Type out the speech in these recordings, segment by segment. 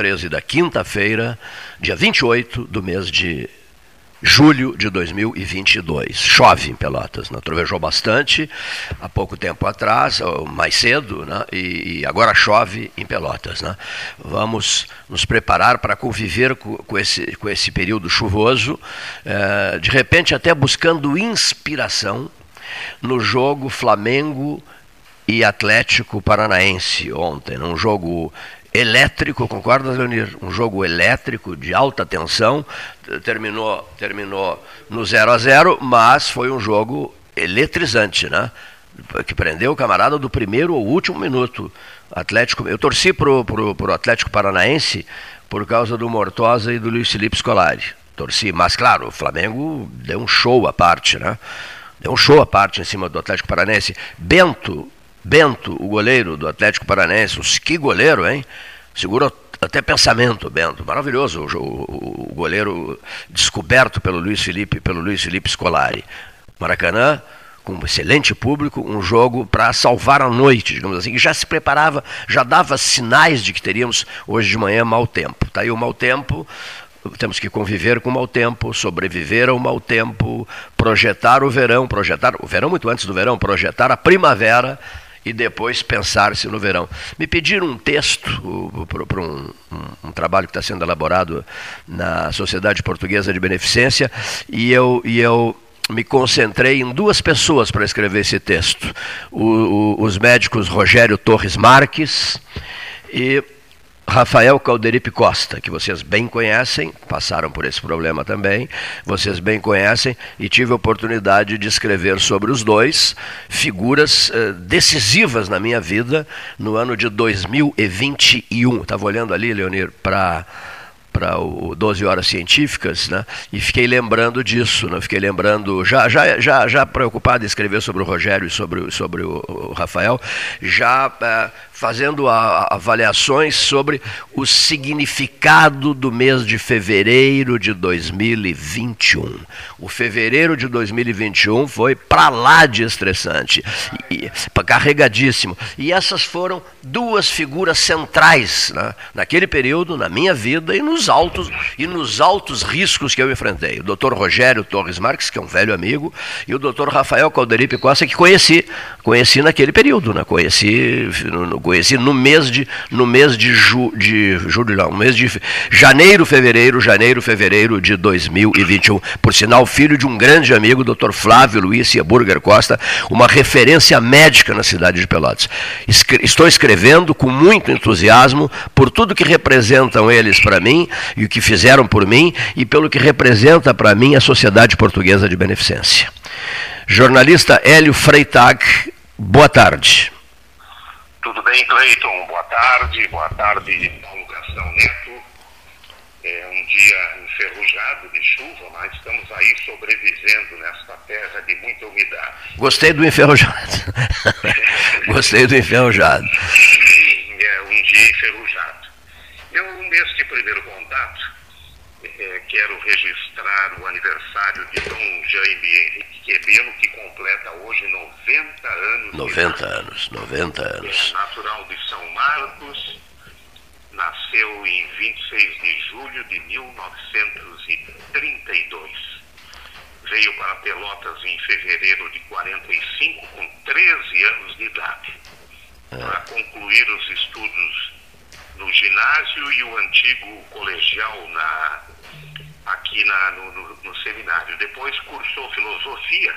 13 da quinta-feira, dia 28 do mês de julho de 2022. Chove em Pelotas, né? trovejou bastante há pouco tempo atrás, mais cedo, né? e, agora chove em Pelotas. Né? Vamos nos preparar para conviver com, com, esse, com esse período chuvoso, é, de repente até buscando inspiração no jogo Flamengo e Atlético Paranaense ontem, num jogo elétrico, concorda, Leonir? Um jogo elétrico de alta tensão, terminou, terminou no 0 a 0 mas foi um jogo eletrizante, né? Que prendeu o camarada do primeiro ao último minuto. Atlético, eu torci pro, pro, pro Atlético Paranaense por causa do Mortosa e do Luiz Felipe Scolari. Torci, mas claro, o Flamengo deu um show à parte, né? Deu um show à parte em cima do Atlético Paranaense. Bento, Bento, o goleiro do Atlético Paranaense, que goleiro, hein? Segurou até pensamento, Bento. Maravilhoso o, o, o, goleiro descoberto pelo Luiz Felipe, pelo Luiz Felipe Scolari. Maracanã, com um excelente público, um jogo para salvar a noite, digamos assim, que já se preparava, já dava sinais de que teríamos hoje de manhã mau tempo. Está aí o mau tempo, temos que conviver com o mau tempo, sobreviver ao mau tempo, projetar o verão, projetar o verão muito antes do verão, projetar a primavera e depois pensar-se no verão. Me pediram um texto para um, um, um, trabalho que está sendo elaborado na Sociedade Portuguesa de Beneficência e eu, e eu me concentrei em duas pessoas para escrever esse texto: o, o, os médicos Rogério Torres Marques e Rafael Calderipe Costa, que vocês bem conhecem, passaram por esse problema também, vocês bem conhecem, e tive a oportunidade de escrever sobre os dois, figuras eh, decisivas na minha vida no ano de 2021. Estava olhando ali, Leonir, para para o 12 horas científicas, né? E fiquei lembrando disso, né? Fiquei lembrando, já já já já preocupado em escrever sobre o Rogério e sobre sobre o, Rafael, já é, fazendo avaliações sobre o significado do mês de fevereiro de 2021. O fevereiro de 2021 foi para lá de estressante, e, carregadíssimo. E essas foram duas figuras centrais né, naquele período, na minha vida e nos altos e nos altos riscos que eu enfrentei. O Dr. Rogério Torres Marques, que é um velho amigo, e o Dr. Rafael Calderipe Costa, que conheci, conheci naquele período, né? Conheci no, no conheci no mês de, no mês de, ju, de julho, não, no mês de janeiro, fevereiro, janeiro, fevereiro de 2021. Por sinal, filho de um grande amigo, Dr. Flávio Luiz Burger Costa, uma referência médica na cidade de Pelotas. Estou escrevendo com muito entusiasmo por tudo que representam eles para mim e o que fizeram por mim e pelo que representa para mim a Sociedade Portuguesa de Beneficência. Jornalista Hélio Freitag, boa tarde. Tudo bem, Cleiton? Boa tarde, boa tarde, Paulo Gastão Neto. É um dia enferrujado de chuva, mas estamos aí sobrevivendo nesta terra de muita umidade. Gostei do enferrujado. Gostei do enferrujado. É um dia enferrujado. Eu, neste primeiro contato, é, quero registrar o aniversário de Dom Jaime Henrique Quebelo, que completa hoje 90 anos. 90 anos, 90 anos. É natural de São Marcos, nasceu em 26 de julho de 1932. Veio para Pelotas em fevereiro de 45, com 13 anos de idade, é. para concluir os estudos no ginásio e o antigo colegial na aqui na, no, no, no seminário. Depois cursou filosofia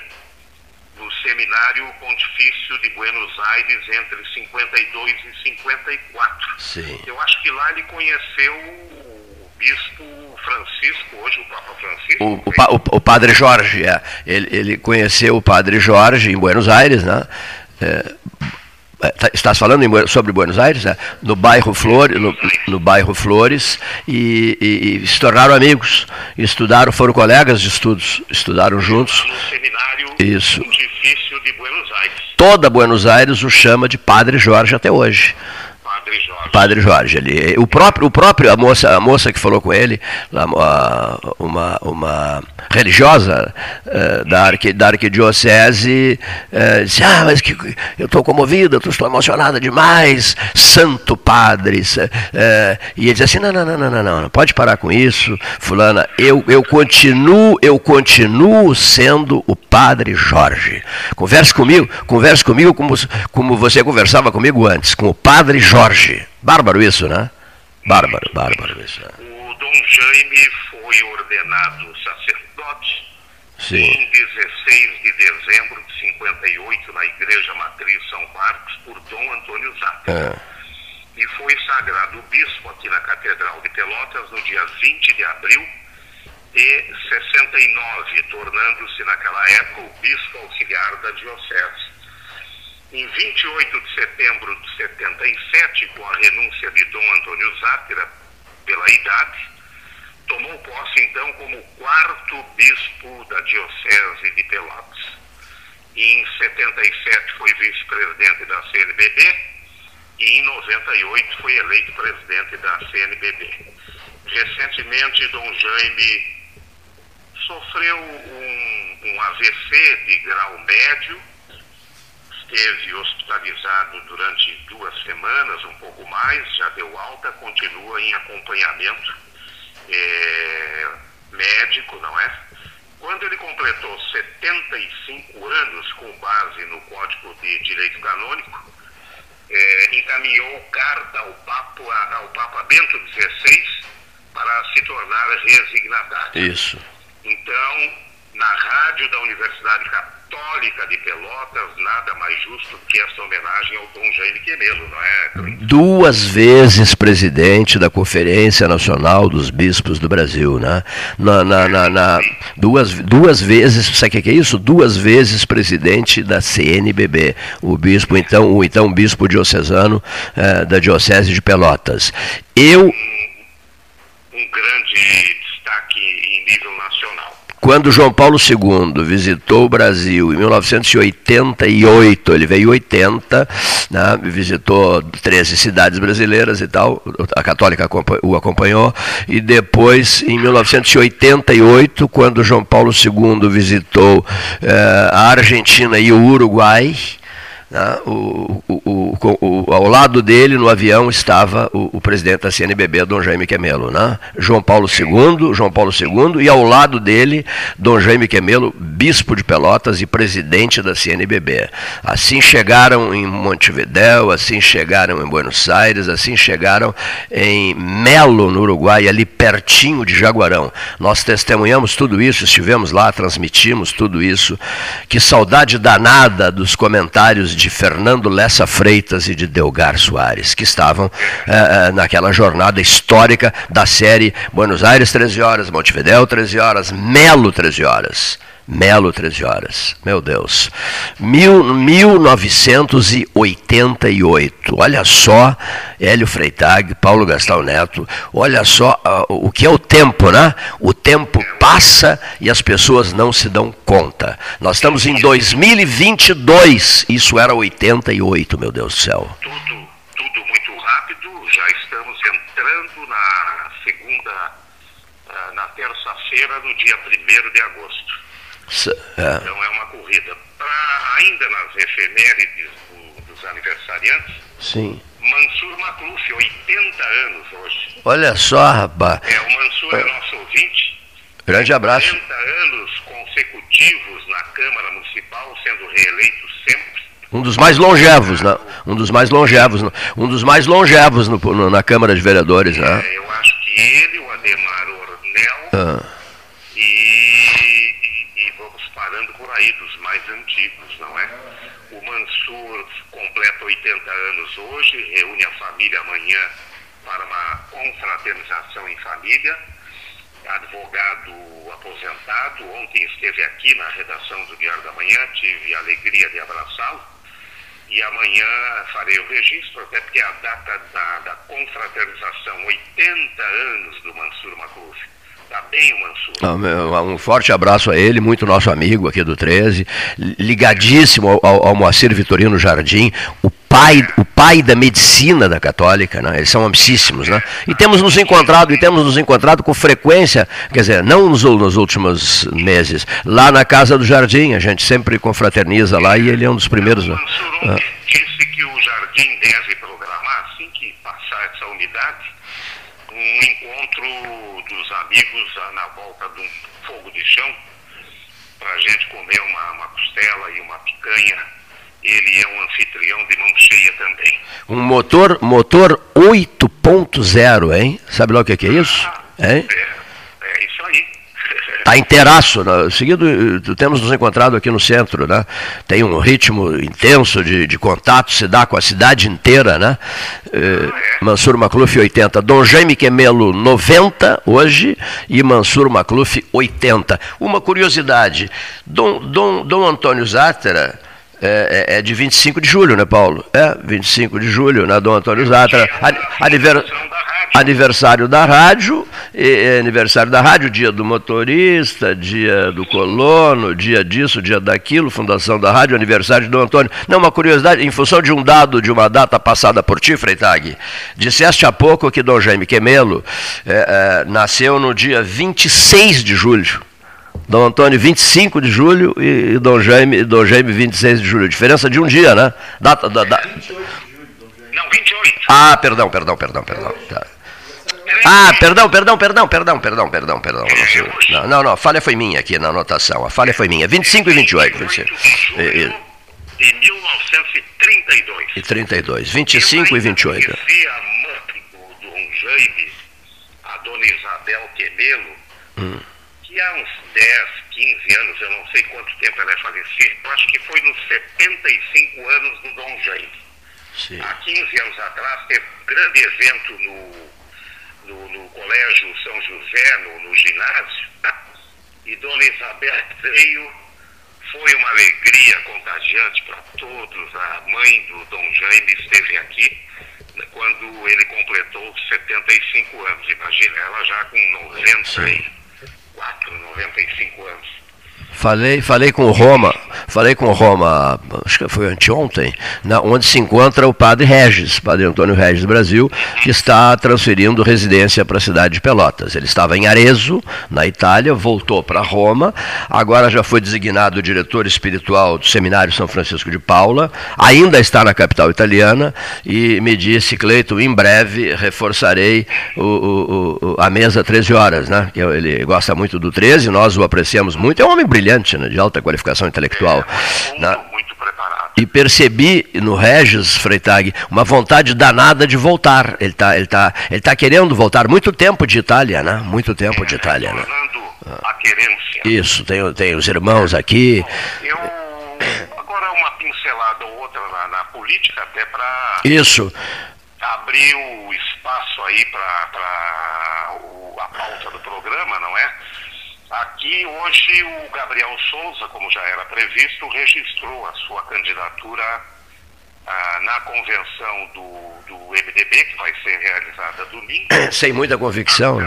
no Seminário Pontifício de Buenos Aires entre 52 e 54. Sim. Eu acho que lá ele conheceu o bispo Francisco, hoje o Papa Francisco. O, o, o, o padre Jorge, é. ele, ele conheceu o padre Jorge em Buenos Aires, né? É, estás falando em, sobre Buenos Aires, né? no bairro Flores, no, no bairro Flores, e, e, e, se tornaram amigos, estudaram, foram colegas de estudos, estudaram juntos. Isso. Toda Buenos Aires o chama de Padre Jorge até hoje. Padre Jorge. Padre Jorge ali. O próprio, o próprio a moça, a moça que falou com ele, uma, uma religiosa uh, da, arqui, da arquidiocese, uh, disse, ah, mas que, eu estou comovida, estou emocionada demais, santo padre. Uh, e ele disse assim, não, não, não, não, não, não, pode parar com isso, fulana, eu, eu continuo, eu continuo sendo o padre Jorge. Converse comigo, converse comigo como, como você conversava comigo antes, com o padre Jorge. Bárbaro isso, né? Bárbaro, bárbaro isso. Né? O Dom Jaime foi ordenado sacerdote Sim. em 16 de dezembro de 58 na Igreja Matriz São Marcos por Dom Antônio Zappa. É. E foi sagrado bispo aqui na Catedral de Pelotas no dia 20 de abril de 69, tornando-se naquela época o bispo auxiliar da Diocese. Em 28 de setembro de 77, com a renúncia de Dom Antônio Zátera pela idade, tomou posse então como quarto bispo da Diocese de Pelotas. Em 77 foi vice-presidente da CNBB e em 98 foi eleito presidente da CNBB. Recentemente, Dom Jaime sofreu um, um AVC de grau médio esteve hospitalizado durante duas semanas, um pouco mais, já deu alta, continua em acompanhamento é, médico, não é? Quando ele completou 75 anos, com base no Código de Direito Canônico, é, encaminhou carta ao Papa, ao Papa Bento XVI para se tornar resignatário. Isso. Então, na rádio da Universidade Católica, Católica de Pelotas, nada mais justo que essa homenagem ao Dom Jaime Quemelo, não é? Duas vezes presidente da Conferência Nacional dos Bispos do Brasil, né? Na, na, na, na duas, duas vezes, sabe o que é isso? Duas vezes presidente da CNBB, o bispo, então, o então bispo diocesano eh, da Diocese de Pelotas. Eu. Um, um grande destaque em nível nacional. Quando João Paulo II visitou o Brasil em 1988, ele veio em 80, né, visitou 13 cidades brasileiras e tal, a Católica o acompanhou, e depois, em 1988, quando João Paulo II visitou eh, a Argentina e o Uruguai, né? O, o, o, ao lado dele, no avião, estava o, presidente da CNBB, Dom Jaime Quemelo, né? João Paulo II, João Paulo II, e ao lado dele, Dom Jaime Quemelo, bispo de Pelotas e presidente da CNBB. Assim chegaram em Montevidéu, assim chegaram em Buenos Aires, assim chegaram em Melo, no Uruguai, ali pertinho de Jaguarão. Nós testemunhamos tudo isso, estivemos lá, transmitimos tudo isso. Que saudade danada dos comentários de de Fernando Lessa Freitas e de Delgar Soares, que estavam uh, naquela jornada histórica da série Buenos Aires 13 horas, Montevideo 13 horas, Melo 13 horas. Melo, 13 horas. Meu Deus. Mil, 1988. Olha só, Hélio Freitag, Paulo Gastão Neto. Olha só uh, o que é o tempo, né? O tempo passa e as pessoas não se dão conta. Nós estamos em 2022. Isso era 88, meu Deus do céu. Tudo, tudo muito rápido. Já estamos entrando na segunda, uh, na terça-feira, no dia 1 de agosto. É. Então é uma corrida. Pra, ainda nas efemérides do, dos aniversariantes, Sim. Mansur Macluf, 80 anos hoje. Olha só, rapaz. É, o Mansur é, é nosso ouvinte. Grande abraço. 80 anos consecutivos na Câmara Municipal, sendo reeleito sempre. Um dos mais longevos, né? Um dos mais longevos, um dos mais longevos no, no, na Câmara de Vereadores, né? É, eu acho que ele, o Ademar Ornel ah. e aí dos mais antigos, não é? O Mansur completa 80 anos hoje, reúne a família amanhã para uma confraternização em família. Advogado aposentado, ontem esteve aqui na redação do Diário da Manhã, tive a alegria de abraçá-lo. E amanhã farei o registro, até porque é a data da, da confraternização, 80 anos do Mansur Macluf. Tá bem, Mansur. Um forte abraço a ele, muito nosso amigo aqui do 13, ligadíssimo ao, ao Moacir Vitorino Jardim, o pai, o pai da medicina da católica, né? eles são amicíssimos, né? E temos nos encontrado, e temos nos encontrado com frequência, quer dizer, não nos, nos últimos meses, lá na Casa do Jardim, a gente sempre confraterniza lá e ele é um dos primeiros. Né? Ah. disse que o Jardim deve programar, assim que passar essa unidade, um encontro dos amigos na volta de um fogo de chão, para a gente comer uma, uma costela e uma picanha ele é um anfitrião de mão cheia também. Um motor, motor 8.0, hein? Sabe lá o que é, que é isso? Ah, hein? É, é isso aí. Está inteiraço. Né? Seguido, eh, temos nos encontrado aqui no centro, né? Tem um ritmo intenso de, de contato, se dá com a cidade inteira, né? Eh, ah, é. Mansur Macluf 80. Dom Jaime Quemelo 90 hoje e Mansur Macluf 80. Uma curiosidade, Dom, Dom, Dom Antônio Zátera é, é, é, de 25 de julho, né, Paulo? É, 25 de julho, né, Dom Antônio Zatra. Aniver, aniversário da rádio, e, aniversário da rádio, dia do motorista, dia do colono, dia disso, dia daquilo, fundação da rádio, aniversário de Dom Antônio. Não, uma curiosidade, em função de um dado de uma data passada por ti, Freitag, disseste há pouco que Dom Jaime Quemelo é, é, nasceu no dia 26 de julho. Dom Antônio 25 de julho e, Dom Jaime, Dom Jaime 26 de julho. Diferença de um dia, né? Data, da, da... Não, 28. Ah, perdão, perdão, perdão, perdão. Tá. Ah, perdão, perdão, perdão, perdão, perdão, perdão, perdão. Não, não, não, a falha foi minha aqui na anotação. A falha foi minha. 25 e 28. 25. E, de 1932. E 32. 25 e 28. Eu conheci a mãe do Dom Jaime, a dona Isabel Quemelo, hum que há uns 10, 15 anos, eu não sei quanto tempo ela é falecida, eu acho que foi nos 75 anos do Dom Jaime. Sim. Há 15 anos atrás, teve um grande evento no, no, no Colégio São José, no, no ginásio, tá? e Dona Isabel veio, foi uma alegria contagiante para todos. A mãe do Dom Jaime esteve aqui né, quando ele completou 75 anos. Imagina, ela já com 90 Sim. 94, 95 anos. Falei, falei com Roma, falei com Roma, acho que foi anteontem, na, onde se encontra o padre Regis, padre Antônio Regis Brasil, que está transferindo residência para a cidade de Pelotas. Ele estava em Arezzo, na Itália, voltou para Roma, agora já foi designado diretor espiritual do Seminário São Francisco de Paula, ainda está na capital italiana e me disse, Cleito, em breve reforçarei o, o, o, a mesa 13 horas, né? Ele gosta muito do 13, nós o apreciamos muito, é um homem brilhante brilhante, né, de alta qualificação intelectual. É, muito, na... muito preparado. E percebi no Regis Freitag uma vontade danada de voltar. Ele está ele tá, ele tá querendo voltar. Muito tempo de Itália, né? Muito tempo é, de Itália. Né? A querência. Isso, tem, tem os irmãos aqui. Eu, agora uma pincelada ou outra na, na política, até para. Isso. Abrir o espaço aí para a pauta do programa, não é? Aqui hoje o Gabriel Souza, como já era previsto, registrou a sua candidatura ah, na convenção do, do MDB, que vai ser realizada domingo. Sem muita convicção. Né?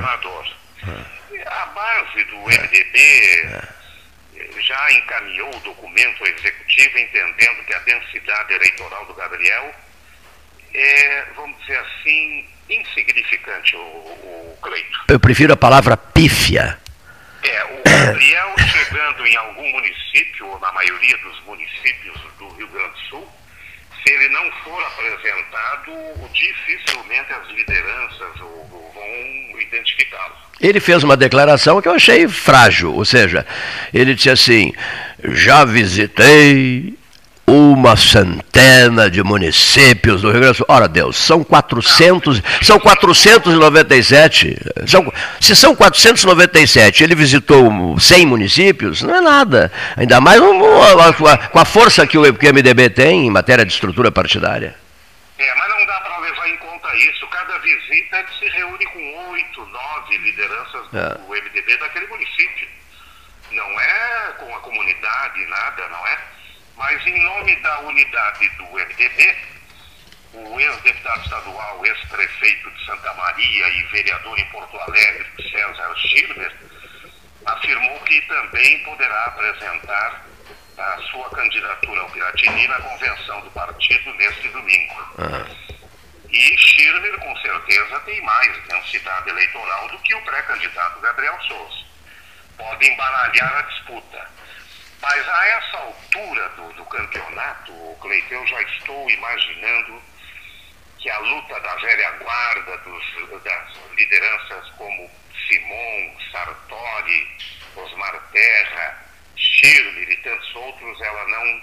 A base do MDB já encaminhou o documento executivo entendendo que a densidade eleitoral do Gabriel é, vamos dizer assim, insignificante, o, o Cleito. Eu prefiro a palavra pífia. É, o Gabriel chegando em algum município, ou na maioria dos municípios do Rio Grande do Sul, se ele não for apresentado, dificilmente as lideranças vão identificá-lo. Ele fez uma declaração que eu achei frágil, ou seja, ele disse assim: já visitei uma centena de municípios do Rio Grande do Sul. Ora Deus, são 400, são 497. São, se são 497, ele visitou 100 municípios, não é nada. Ainda mais com a força que o MDB tem em matéria de estrutura partidária. É, mas não dá para levar em conta isso. Cada visita ele se reúne com oito, nove lideranças do é. MDB daquele município. Não é com a comunidade, nada, não é? Mas, em nome da unidade do MDB, o ex-deputado estadual, ex-prefeito de Santa Maria e vereador em Porto Alegre, César Schirmer, afirmou que também poderá apresentar a sua candidatura ao Piratini na convenção do partido neste domingo. Ah. E Schirmer, com certeza, tem mais densidade eleitoral do que o pré-candidato Gabriel Souza. Pode embaralhar a disputa. Mas a essa altura do, do campeonato, Cleiton, eu já estou imaginando que a luta da velha guarda, dos, das lideranças como Simon, Sartori, Osmar Terra, Schirmer e tantos outros, ela não,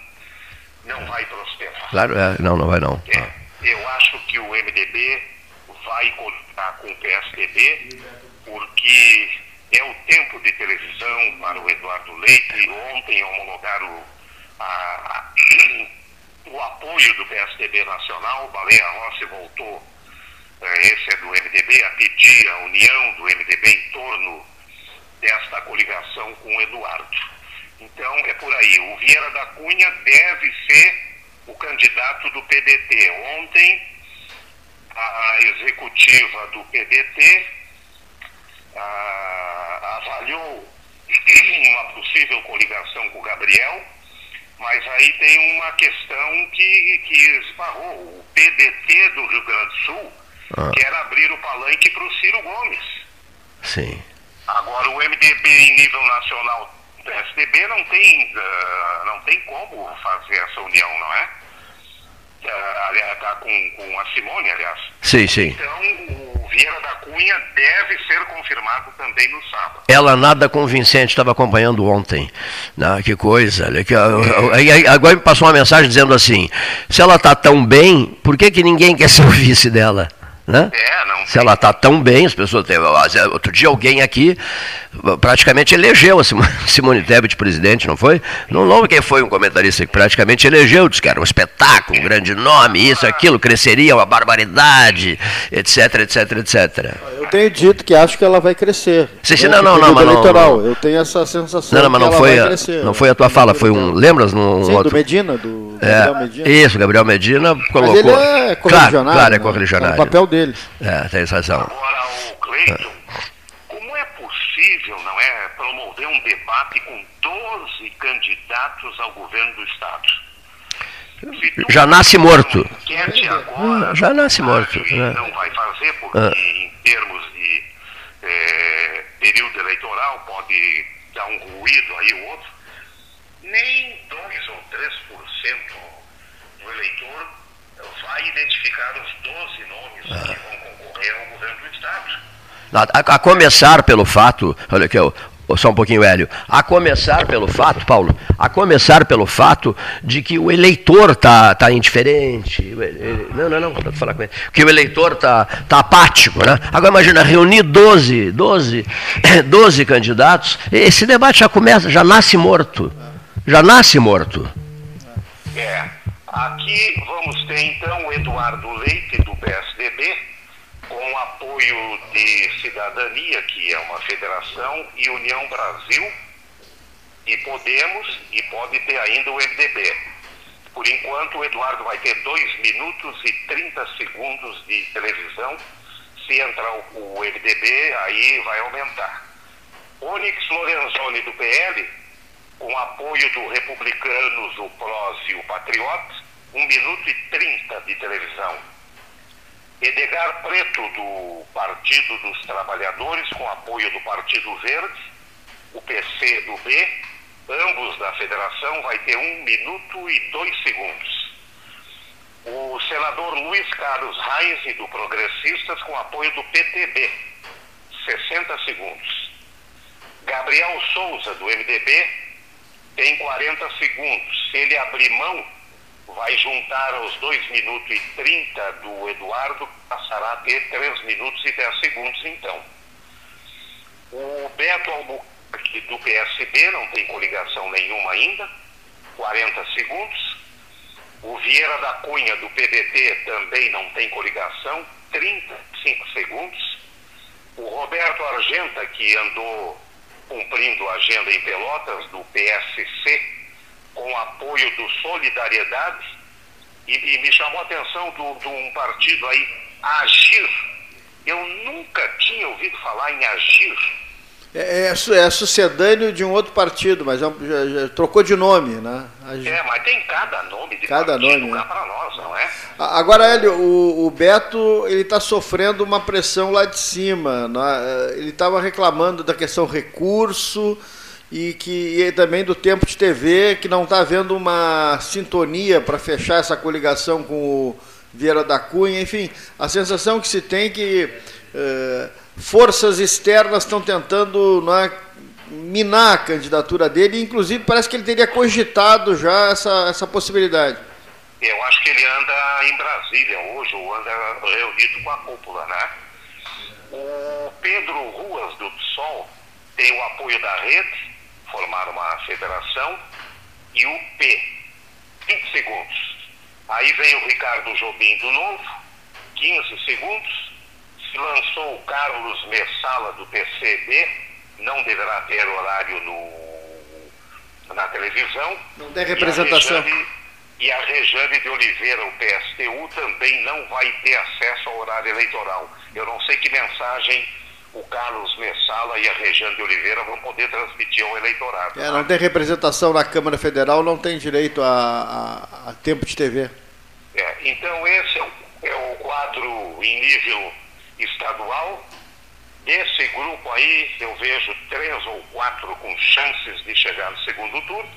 não vai prosperar. Claro, é, não, não vai não. É, ah. eu acho que o MDB vai contar com o PSDB, porque é o tempo de televisão para o Eduardo Leite. Ontem homologaram a, o apoio do PSDB Nacional, Baleia Rossi voltou, é, esse é do MDB, a pedir a união do MDB em torno desta coligação com o Eduardo. Então é por aí. O Vieira da Cunha deve ser o candidato do PDT. Ontem, a executiva do PDT a, avaliou uma possível coligação com o Gabriel, mas aí tem uma questão que, que esbarrou. O PDT do Rio Grande do Sul ah. quer abrir o palanque para o Ciro Gomes. Sim. Agora, o MDB em nível nacional, o PSDB não tem, uh, não tem como fazer essa união, não é? Uh, aliás, tá com, com a Simone, aliás. Sim, sim. Então, o Vieira da Cunha deve ser confirmado também no sábado. Ela nada convincente, estava acompanhando ontem. Né? Que coisa. É. Agora me passou uma mensagem dizendo assim: se ela está tão bem, por que, que ninguém quer ser o vice dela? Né? É, não Se ela está tão bem, as pessoas. Outro dia alguém aqui praticamente elegeu a Simone Tebet presidente, não foi? Não lembro quem foi um comentarista que praticamente elegeu, disse que era um espetáculo, um grande nome, isso, aquilo, cresceria uma barbaridade, etc, etc, etc. Eu tenho dito que acho que ela vai crescer. Sim, não, não, não, mas eleitoral. Não, Eu tenho essa sensação. Não, não mas não foi, a, não foi a tua fala, foi um. Lembras? No, sim, outro... do Medina, do é, Gabriel Medina. Isso, Gabriel Medina colocou. Mas ele é correligionário. Claro, claro é correligionário. Né? É o papel dele. É, tem razão. Agora, o Cleiton, como é possível, não é, promover um debate com 12 candidatos ao governo do Estado? Já nasce morto. Agora, já nasce morto. Né? Não vai fazer, porque ah. em termos de é, período eleitoral pode dar um ruído aí ou outro. Nem 2 ou 3% do eleitor vai identificar os 12 nomes ah. que vão concorrer ao governo do Estado. A, a, começar pelo fato, olha aqui, só um pouquinho, Hélio, a começar pelo fato, Paulo, a começar pelo fato de que o eleitor está tá indiferente, não, não, não, falar com ele, que o eleitor está tá apático, né? Agora imagina, reunir 12, 12, 12 candidatos, esse debate já começa, já nasce morto, já nasce morto. É, aqui vamos ter então o Eduardo Leite, do PSDB, com apoio de Cidadania, que é uma federação, e União Brasil, e Podemos, e pode ter ainda o MDB. Por enquanto, o Eduardo vai ter 2 minutos e 30 segundos de televisão. Se entrar o, MDB, aí vai aumentar. Onyx Lorenzoni, do PL, com apoio do Republicanos, o PROS e o Patriota, 1 minuto e 30 de televisão Edgar Preto, do Partido dos Trabalhadores, com apoio do Partido Verde, o PC do B, ambos da federação, vai ter um minuto e dois segundos. O senador Luiz Carlos Reis, do Progressistas, com apoio do PTB, 60 segundos. Gabriel Souza, do MDB, tem 40 segundos. Se ele abrir mão, vai juntar aos 2 minutos e 30 do Eduardo, passará a ter 3 minutos e 10 segundos então. O Beto Albuquerque do PSB não tem coligação nenhuma ainda, 40 segundos. O Vieira da Cunha do PDT também não tem coligação, 35 segundos. O Roberto Argenta, que andou cumprindo a agenda em Pelotas, do PSC, com apoio do Solidariedade, e, e me chamou a atenção de um partido aí, Agir. Eu nunca tinha ouvido falar em Agir. É, é, é sucedâneo de um outro partido, mas é já, já trocou de nome, né? Agir. É, mas tem cada nome de cada partido nome, é. para nós, não é? né? Agora, Hélio, o, o Beto ele está sofrendo uma pressão lá de cima. Né? Ele estava reclamando da questão recurso e que e também do tempo de TV, que não está havendo uma sintonia para fechar essa coligação com o Vieira da Cunha. Enfim, a sensação que se tem que uh, forças externas estão tentando né, minar a candidatura dele. Inclusive, parece que ele teria cogitado já essa, essa possibilidade. Eu acho que ele anda em Brasília hoje, ou anda reunido com a cúpula, né? O Pedro Ruas do PSOL tem o apoio da rede, formar uma federação, e o P, 20 segundos. Aí vem o Ricardo Jobim do Novo, 15 segundos. Se lançou o Carlos Messala do PCB, não deverá ter horário no, na televisão. Não tem representação e a Rejane de Oliveira, o PSTU, também não vai ter acesso ao horário eleitoral. Eu não sei que mensagem o Carlos Messala e a Rejane de Oliveira vão poder transmitir ao eleitorado. É, não tem representação na Câmara Federal, não tem direito a, a, a tempo de TV. É, então esse é o, é o quadro em nível estadual. Desse grupo aí, eu vejo três ou quatro com chances de chegar no segundo turno.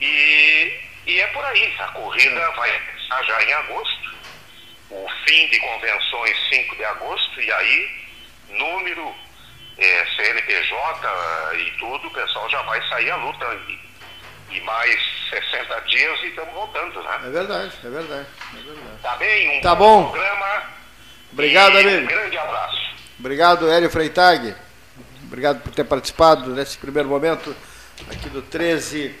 E e é por aí, a corrida vai começar já em agosto, o fim de convenções 5 de agosto, e aí número, é, CNPJ e tudo, o pessoal já vai sair à luta. E, e mais 60 dias e estamos voltando, né? É verdade, é verdade, é verdade. Tá bem? Um tá bom programa. Obrigado, amigo. Um grande abraço. Obrigado, Hélio Freitag. Obrigado por ter participado nesse primeiro momento aqui do 13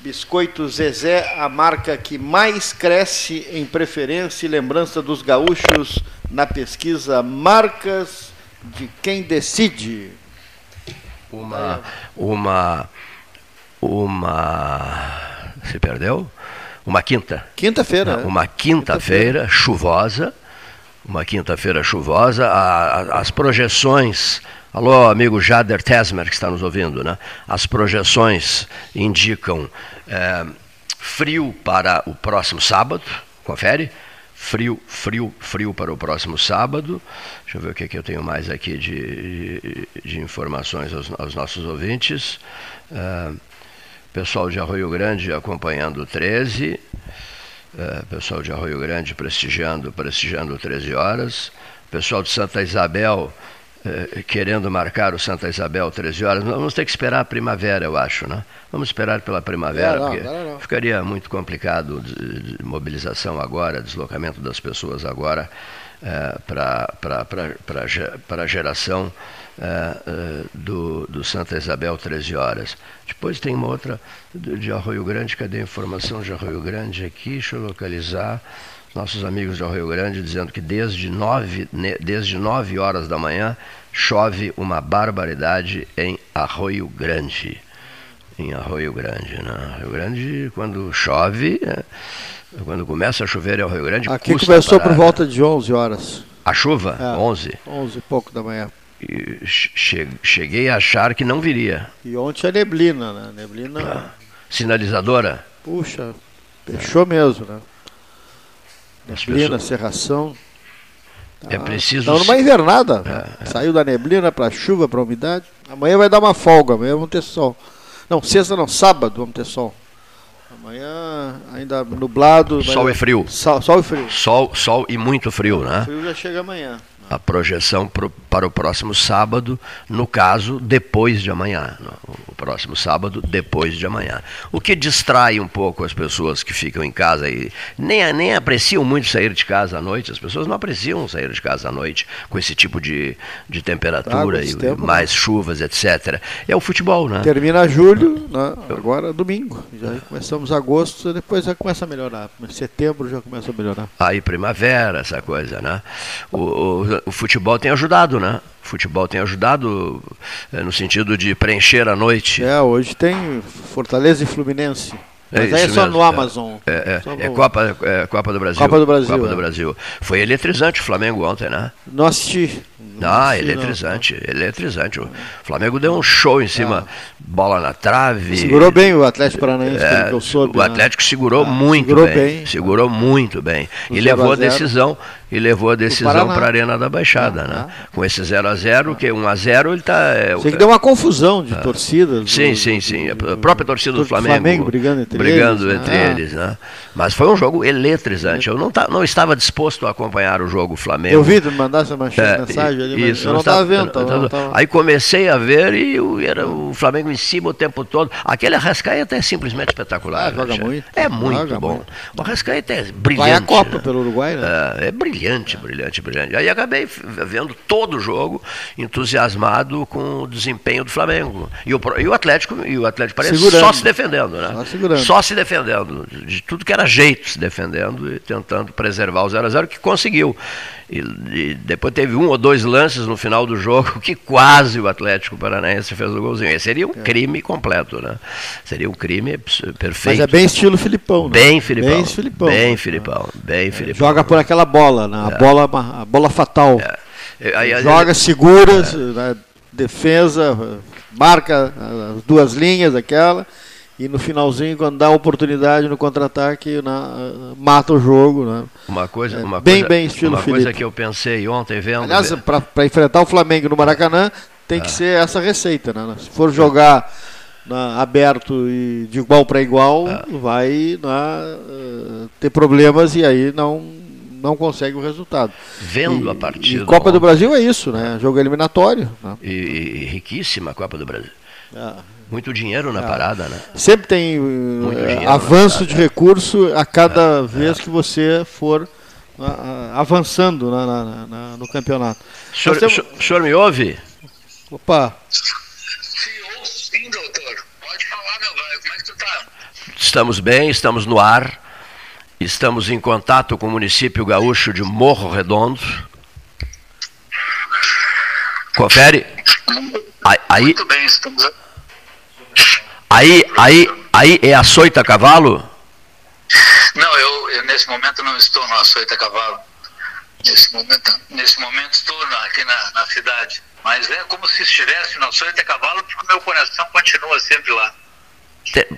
Biscoito Zezé, a marca que mais cresce em preferência e lembrança dos gaúchos na pesquisa Marcas de Quem Decide. Uma. Uma. Uma. Se perdeu? Uma quinta. Quinta-feira. Uma quinta-feira quinta chuvosa. Uma quinta-feira chuvosa. A, a, as projeções Alô, amigo Jader Tesmer, que está nos ouvindo, né? As projeções indicam é, frio para o próximo sábado, confere? Frio, frio, frio para o próximo sábado. Deixa eu ver o que, é que eu tenho mais aqui de, de, de informações aos, aos, nossos ouvintes. É, pessoal de Arroio Grande acompanhando o 13. É, pessoal de Arroio Grande prestigiando, prestigiando 13 horas. Pessoal de Santa Isabel querendo marcar o Santa Isabel 13 horas. Vamos ter que esperar a primavera, eu acho, né? Vamos esperar pela primavera, não, porque não, não, ficaria muito complicado de, de, mobilização agora, deslocamento das pessoas agora eh, para a geração eh, eh, do, do Santa Isabel 13 horas. Depois tem uma outra de Arroio Grande, cadê a informação de Arroio Grande aqui? Deixa eu localizar nossos amigos de Rio Grande dizendo que desde nove, desde nove horas da manhã chove uma barbaridade em Arroio Grande. Em Arroio Grande, né? Rio Grande, quando chove, é, quando começa a chover em Arroio Grande, Aqui começou por volta de 11 horas. A chuva? É, 11? 11 e pouco da manhã. E cheguei a achar que não viria. E ontem a neblina, né? Neblina. Ah, sinalizadora? Puxa, fechou mesmo, né? Neblina, pessoas... serração. Tá, é preciso. Estão numa invernada. É, é. Saiu da neblina para chuva, para umidade. Amanhã vai dar uma folga, amanhã vamos ter sol. Não, sexta não, sábado vamos ter sol. Amanhã ainda nublado. Sol e frio. Sol, sol, e frio. Sol, sol e muito frio, né? O frio já chega amanhã a projeção pro, para o próximo sábado, no caso, depois de amanhã. O próximo sábado, depois de amanhã. O que distrai um pouco as pessoas que ficam em casa e nem, nem apreciam muito sair de casa à noite. As pessoas não apreciam sair de casa à noite com esse tipo de, de temperatura e tempo, mais né? chuvas, etc. É o futebol, né? Termina julho, né? agora domingo. Já começamos agosto, depois já começa a melhorar. Setembro já começa a melhorar. Aí primavera, essa coisa, né? O, o o futebol tem ajudado, né? O futebol tem ajudado é, no sentido de preencher a noite. É, hoje tem Fortaleza e Fluminense. É Mas aí é só mesmo. no Amazon. É, é, é Copa, é Copa do Brasil. Copa do Brasil. Copa do Brasil. Foi eletrizante o Flamengo ontem, né? Não assisti. Ah, eletrizante, não. eletrizante. O Flamengo deu um show em cima, ah. bola na trave. Segurou bem o Atlético Paranaense, é, que eu soube. O né? Atlético segurou ah, muito segurou bem, bem, Segurou muito bem. e levou a decisão e levou a decisão para a Arena da Baixada, ah, né? Ah. Com esse 0 a 0 que 1 a 0 ele está. É, Sei que deu uma confusão de ah. torcida. Sim, sim, sim. A própria torcida do, do Flamengo, Flamengo, brigando entre brigando eles. Entre ah. eles né? Mas foi um jogo eletrizante. Eu não, tá, não estava disposto a acompanhar o jogo Flamengo. Eu vi, mandar essa é, mensagem ali, isso, eu não estava vendo. Tava, tava... Aí comecei a ver e era o Flamengo em cima o tempo todo. Aquele Arrascaeta é simplesmente espetacular. Ah, joga muito. É muito joga bom. Muito. O Arrascaeta é brilhante. Vai a Copa né? pelo Uruguai, né? É, é brilhante, brilhante, brilhante. Aí acabei vendo todo o jogo, entusiasmado com o desempenho do Flamengo. E o, e o Atlético, e o Atlético parece só se defendendo, né? Só, só se defendendo. De tudo que era jeito se defendendo e tentando preservar o 0 a 0 que conseguiu. E, e, depois teve um ou dois lances no final do jogo que quase o Atlético Paranaense fez o golzinho. Esse seria um é. crime completo, né? Seria um crime perfeito. Mas é bem estilo Filipão, né? Bem Filipão. Bem Filipão. Bem Filipão. Bem é, Filipão. Joga por aquela bola, né? A, é. bola, a bola fatal. É. Aí, Joga, segura, é. né? defesa, marca as duas linhas, aquela e no finalzinho, quando dá oportunidade no contra-ataque, mata o jogo. Né? Uma coisa, é, uma bem, coisa, bem estilo uma Felipe. coisa que eu pensei ontem vendo. Aliás, para enfrentar o Flamengo no Maracanã, tem que ah. ser essa receita. Né? Se for jogar né, aberto e de igual para igual, ah. vai né, ter problemas e aí não, não consegue o resultado. Vendo e, a partida. E Copa do Brasil é isso, né? Jogo eliminatório. Né? E, e riquíssima a Copa do Brasil. Ah. Muito dinheiro na ah. parada, né? Sempre tem uh, avanço de recurso a cada é, vez é. que você for uh, avançando na, na, na, no campeonato. O senhor, temos... o senhor me ouve? Opa. Sim, doutor. Pode falar, meu velho. Como é que tu tá? Estamos bem, estamos no ar. Estamos em contato com o município gaúcho de Morro Redondo. Confere. Aí, Muito bem, estamos Aí, aí, aí é açoita cavalo? Não, eu, eu, nesse momento não estou no açoita cavalo. Nesse momento, nesse momento estou na, aqui na, na, cidade. Mas é como se estivesse no açoita cavalo, porque o meu coração continua sempre lá.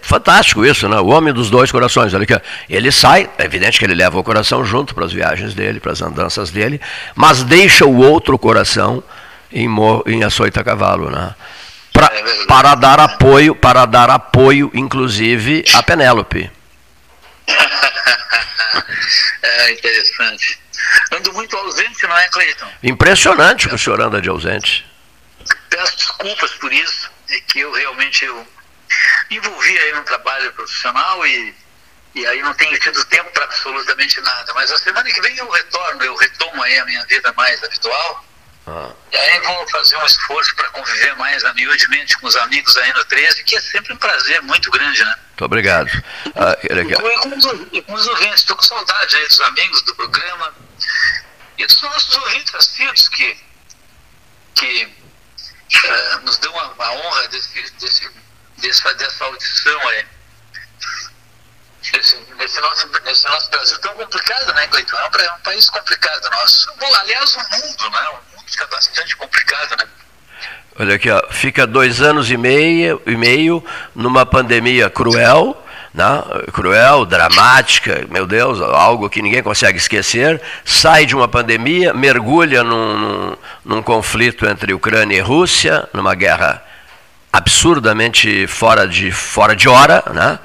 Fantástico isso, né? O homem dos dois corações. Ele, ele sai, é evidente que ele leva o coração junto para as viagens dele, para as andanças dele, mas deixa o outro coração em, em açoita cavalo, né? Pra, é para dar apoio, para dar apoio, inclusive, a Penélope. é interessante. Ando muito ausente, não é, Cleiton? Impressionante que o senhor anda de ausente. Peço desculpas por isso, é que eu realmente eu me envolvi aí no trabalho profissional e, e aí não tenho tido tempo para absolutamente nada. Mas a semana que vem eu retorno, eu retomo aí a minha vida mais habitual ah. E aí vou fazer um esforço para conviver mais humildemente com os amigos aí no 13, que é sempre um prazer muito grande, né? Muito obrigado. Ah, e, com os, e com os ouvintes, estou com saudade aí dos amigos do programa e dos nossos ouvintes assíduos que, que uh, nos dão a, a honra desse, desse, dessa, dessa audição aí. Nesse, nesse, nosso, nesse nosso Brasil tão complicado, né, Cleiton? É um, é um país complicado nosso. Aliás, o mundo, né? Fica bastante complicado, né? Olha aqui, ó, fica dois anos e meio, e meio numa pandemia cruel, né? cruel, dramática, meu Deus, algo que ninguém consegue esquecer, sai de uma pandemia, mergulha num, num, num conflito entre Ucrânia e Rússia, numa guerra absurdamente fora de, fora de hora, né?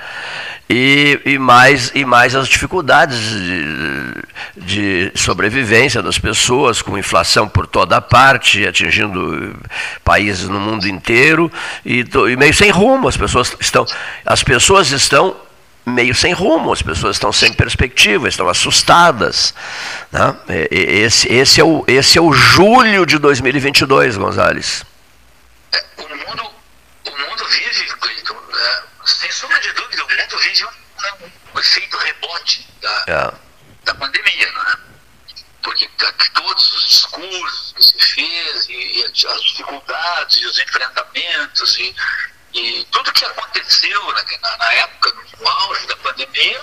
E, e, mais, e mais as dificuldades de, de, sobrevivência das pessoas, com inflação por toda parte, atingindo países no mundo inteiro, e, e meio sem rumo, as pessoas estão, as pessoas estão meio sem rumo, as pessoas estão sem perspectiva, estão assustadas. Né? Esse, esse, é o, esse é o julho de 2022, Gonzales. É, o, mundo, o mundo vive, Cleiton, é, sem sombra de dúvida, o vive um, um efeito rebote da, é. da pandemia, né? Porque todos os discursos que se fez, e, e as dificuldades, e os enfrentamentos, e, E tudo que aconteceu na, na época, no auge da pandemia,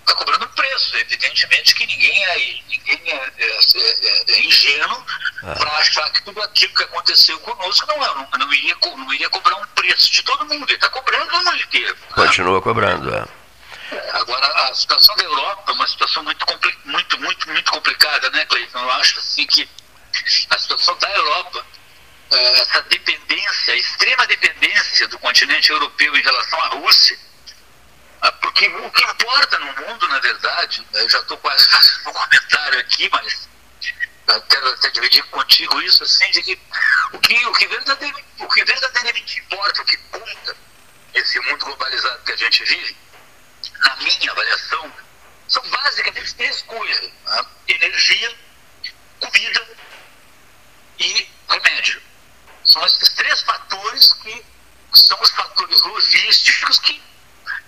está cobrando um preço. Evidentemente que ninguém é, ninguém é, é, é, é ingênuo ah. para achar que tudo aquilo que aconteceu conosco não, não, não, iria, não iria cobrar um preço de todo mundo. Ele está cobrando o mundo inteiro. Continua cobrando, é. Agora, a situação da Europa é uma situação muito, muito, muito, muito complicada, né, Cleiton? Eu acho assim que a situação da Europa, é, essa dependência, extrema dependência do continente europeu em relação à Rússia, é, porque o que importa no mundo, na verdade, né, eu já estou quase fazendo um comentário aqui, mas quero até dividir contigo isso, assim, de que o que, o que, verdadeiramente, o que verdadeiramente importa, o que conta esse mundo globalizado que a gente vive, na minha avaliação, são basicamente três coisas: né? energia, comida e remédio. São esses três fatores que são os fatores logísticos que,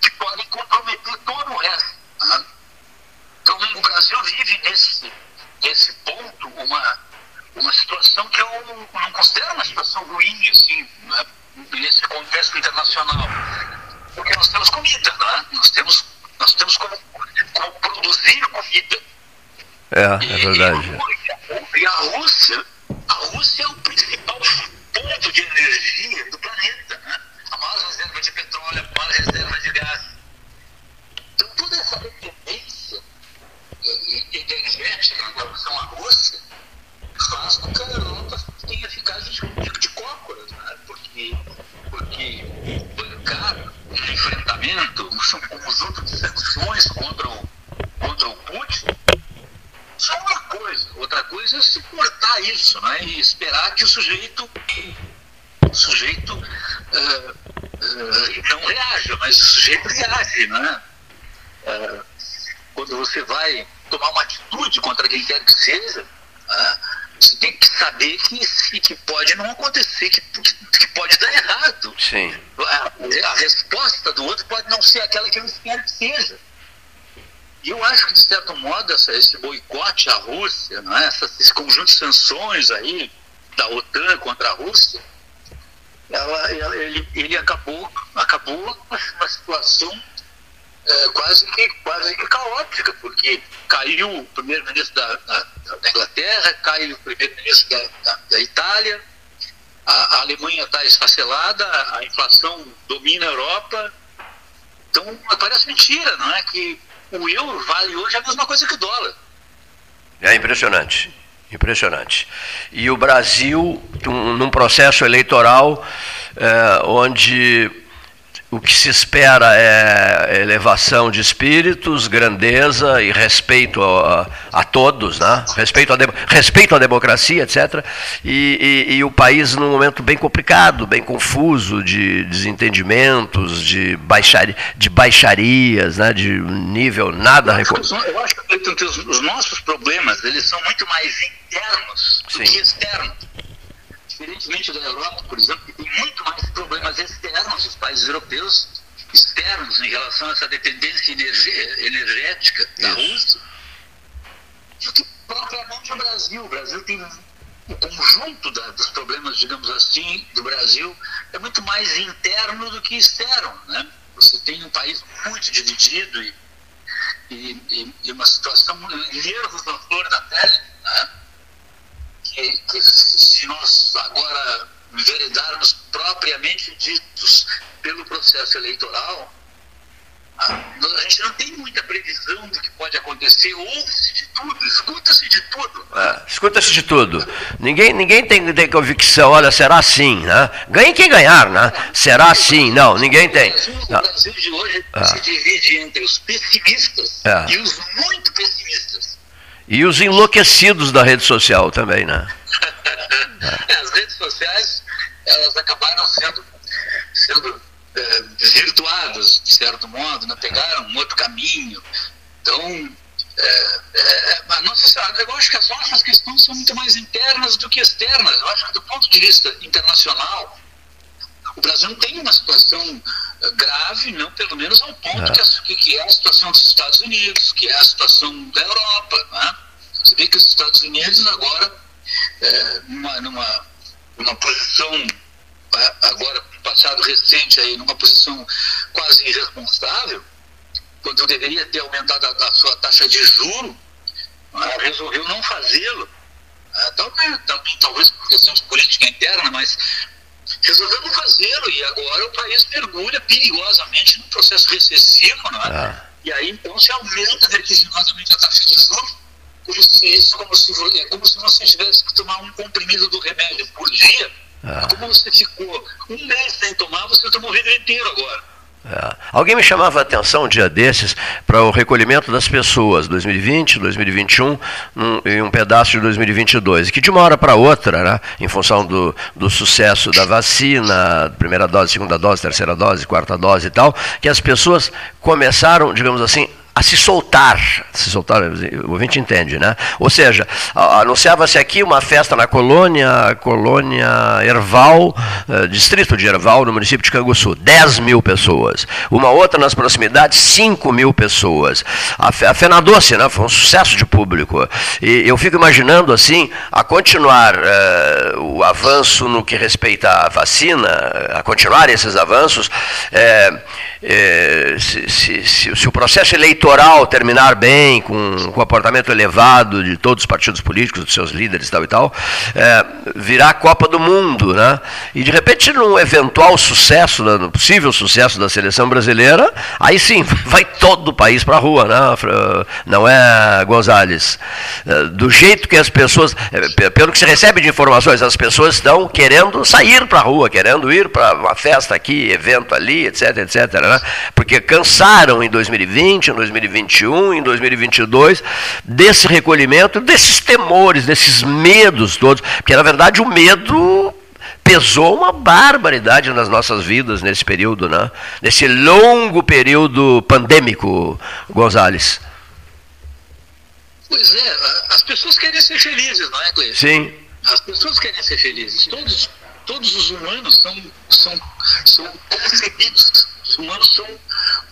que podem comprometer todo o resto. Né? Então, o Brasil vive nesse, uma situação que eu não considero uma situação ruim, assim, né? nesse contexto internacional porque nós temos comida, né? nós, temos, nós temos como, como produzir comida. É, é verdade. E, e a Rússia, a Rússia é o principal ponto de energia do planeta, né? a maior reserva de petróleo, a maior reserva de gás. Então toda essa dependência energética em relação à Rússia faz com que a Europa tenha ficado de, de cócoras, né? porque, porque bancar um enfrentamento, um conjunto de sanções contra o, contra o Putin, só uma coisa. Outra coisa é suportar isso né? e esperar que o sujeito, o sujeito uh, uh, não reaja, mas o sujeito reage. Né? Uh, quando você vai tomar uma atitude contra quem quer que seja, que saber que, que pode não acontecer, que, que pode dar errado. Sim. A, a, resposta do outro pode não ser aquela que eles querem que seja. E eu acho que, de certo modo, essa, esse boicote à Rússia, não é? Essa, esse conjunto de sanções aí da OTAN contra a Rússia, ela, ela, ele, ele acabou, acabou uma situação é, quase, que, quase que caótica, porque caiu o primeiro-ministro da, da, da, Inglaterra, caiu o primeiro-ministro da, da, da, Itália, a, a Alemanha está esfacelada, a, inflação domina a Europa. Então, parece mentira, não é? Que o euro vale hoje a mesma coisa que o dólar. É impressionante. Impressionante. E o Brasil, num processo eleitoral é, onde o que se espera é elevação de espíritos, grandeza e respeito a, a todos, né? respeito, a respeito à democracia, etc. E, e, e, o país num momento bem complicado, bem confuso, de desentendimentos, de, baixari, de baixarias, né? de nível nada... Eu acho, eu acho que os, os nossos problemas eles são muito mais internos do Sim. que externos diferentemente da Europa, por exemplo, que tem muito mais problemas externos dos países europeus, externos em relação a essa dependência energética da Rússia, do que propriamente o Brasil. O Brasil tem o conjunto da, dos problemas, digamos assim, do Brasil é muito mais interno do que externo. Né? Você tem um país muito dividido e, e, e uma situação, nervos na flor da pele. Né? Se nós agora enveredarmos propriamente ditos pelo processo eleitoral, a gente não tem muita previsão do que pode acontecer, ouve-se de tudo, escuta-se de tudo. É, escuta-se de tudo. Ninguém, ninguém tem, tem convicção, olha, será assim, né? Ganhe quem ganhar, né? Será assim, não, ninguém tem. O Brasil de hoje é. se divide entre os pessimistas é. e os muito pessimistas. E os enlouquecidos da rede social também, né? As redes sociais, elas acabaram sendo, sendo é, desvirtuadas, de certo modo, né? pegaram um outro caminho. Então, é, é, eu acho que as nossas questões são muito mais internas do que externas. Eu acho que do ponto de vista internacional, o Brasil não tem uma situação é, grave, não pelo menos ao ponto é. que, que, é a situação dos Estados Unidos, que é a situação da Europa. Né? Você vê que os Estados Unidos agora, é, numa, numa, numa posição, é, agora passado recente aí numa posição quase irresponsável, quando deveria ter aumentado a, a sua taxa de juro, ah, resolveu não fazê-lo. Ah, também, talvez por questão de política interna, mas resolveu não fazê-lo e agora o país mergulha perigosamente num processo recessivo, não é? Ah. E aí então se aumenta vertiginosamente a taxa de juros, como se isso, como se, é como se você tivesse que tomar um comprimido do remédio por dia. Ah. Como você ficou um mês sem tomar, você tomou o vidro inteiro agora. É. Alguém me chamava a atenção um dia desses para o recolhimento das pessoas, 2020, 2021 um, e um pedaço de 2022, que de uma hora para outra, né, em função do, do sucesso da vacina, primeira dose, segunda dose, terceira dose, quarta dose e tal, que as pessoas começaram, digamos assim, a se soltar. Se soltar, o ouvinte entende, né? Ou seja, anunciava-se aqui uma festa na colônia, colônia Erval, eh, distrito de Erval, no município de Canguçu, 10 mil pessoas. Uma outra nas proximidades, 5 mil pessoas. A, Fena Doce, né? Foi um sucesso de público. E eu fico imaginando, assim, a continuar eh, o avanço no que respeita à vacina, a continuar esses avanços, eh, se, se, se, se o processo eleitoral eleitoral terminar bem, com um comportamento elevado de todos os partidos políticos, dos seus líderes tal e tal, é, virá a Copa do Mundo, né? E de repente, num eventual sucesso, né, no possível sucesso da seleção brasileira, aí sim, vai todo o país para a rua, né? Não é, Gonzales? É, do jeito que as pessoas, é, pelo que se recebe de informações, as pessoas estão querendo sair para a rua, querendo ir para uma festa aqui, evento ali, etc, etc, né? Porque cansaram em 2020, em 2021, 2021, em 2022, desse recolhimento, desses temores, desses medos todos, porque na verdade o medo pesou uma barbaridade nas nossas vidas nesse período, né? Nesse longo período pandêmico, Gonzales. Pois é, as pessoas querem ser felizes, não é, Cleiton? Sim. As pessoas querem ser felizes. Todos, todos os humanos são, são, são concebidos os humanos são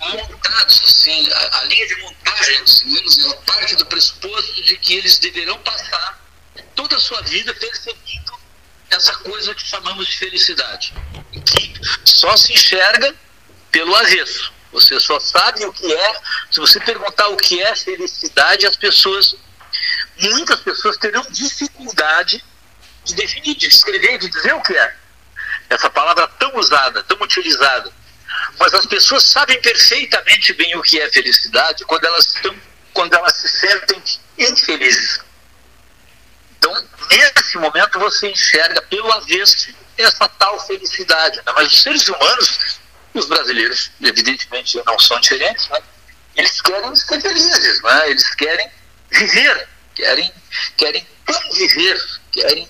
montados, assim, a, a linha de montagem dos humanos ela parte do pressuposto de que eles deverão passar toda a sua vida perseguindo essa coisa que chamamos de felicidade, que só se enxerga pelo avesso. Você só sabe o que é. Se você perguntar o que é felicidade, as pessoas, muitas pessoas terão dificuldade de definir, de descrever, de dizer o que é. Essa palavra tão usada, tão utilizada mas as pessoas sabem perfeitamente bem o que é felicidade quando elas estão, quando elas se sentem infelizes. Então, nesse momento você enxerga pelo avesso essa tal felicidade. Né? Mas os seres humanos, os brasileiros, evidentemente não são diferentes, né? eles querem ser felizes, né? eles querem viver, querem, querem conviver, querem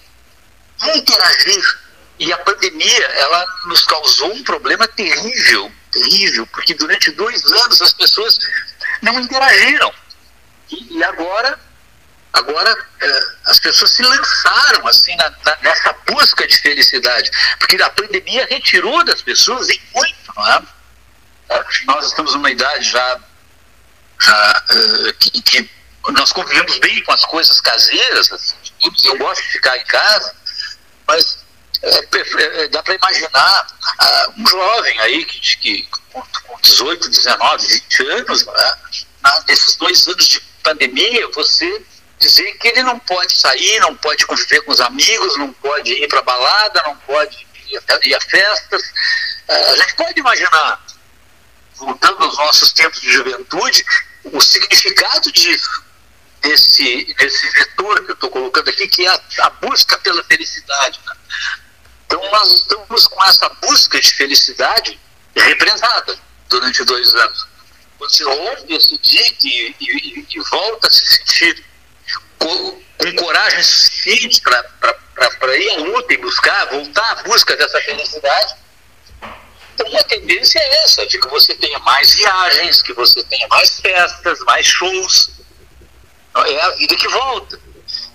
interagir e a pandemia, ela nos causou um problema terrível, terrível, porque durante dois anos as pessoas não interagiram. E, e agora, agora é, as pessoas se lançaram assim na, na, nessa busca de felicidade, porque a pandemia retirou das pessoas em muito, não é? é nós estamos numa idade já, já uh, que, que, nós convivemos bem com as coisas caseiras. Assim, eu gosto de ficar em casa, mas é, é, é, dá para imaginar uh, um jovem aí que, que com 18, 19, 20 anos, né, nesses dois anos de pandemia, você dizer que ele não pode sair, não pode conviver com os amigos, não pode ir para balada, não pode ir a, ir a festas. Uh, a gente pode imaginar, voltando aos nossos tempos de juventude, o significado disso, desse, desse vetor que eu estou colocando aqui, que é a, a busca pela felicidade. Né? Então nós estamos com essa busca de felicidade represada durante dois anos. Você ouve esse dia e, e, e, volta a se sentir com, com coragem suficiente para ir à luta e buscar, voltar à busca dessa felicidade. Então a tendência é essa, de que você tenha mais viagens, que você tenha mais festas, mais shows. É a vida que volta.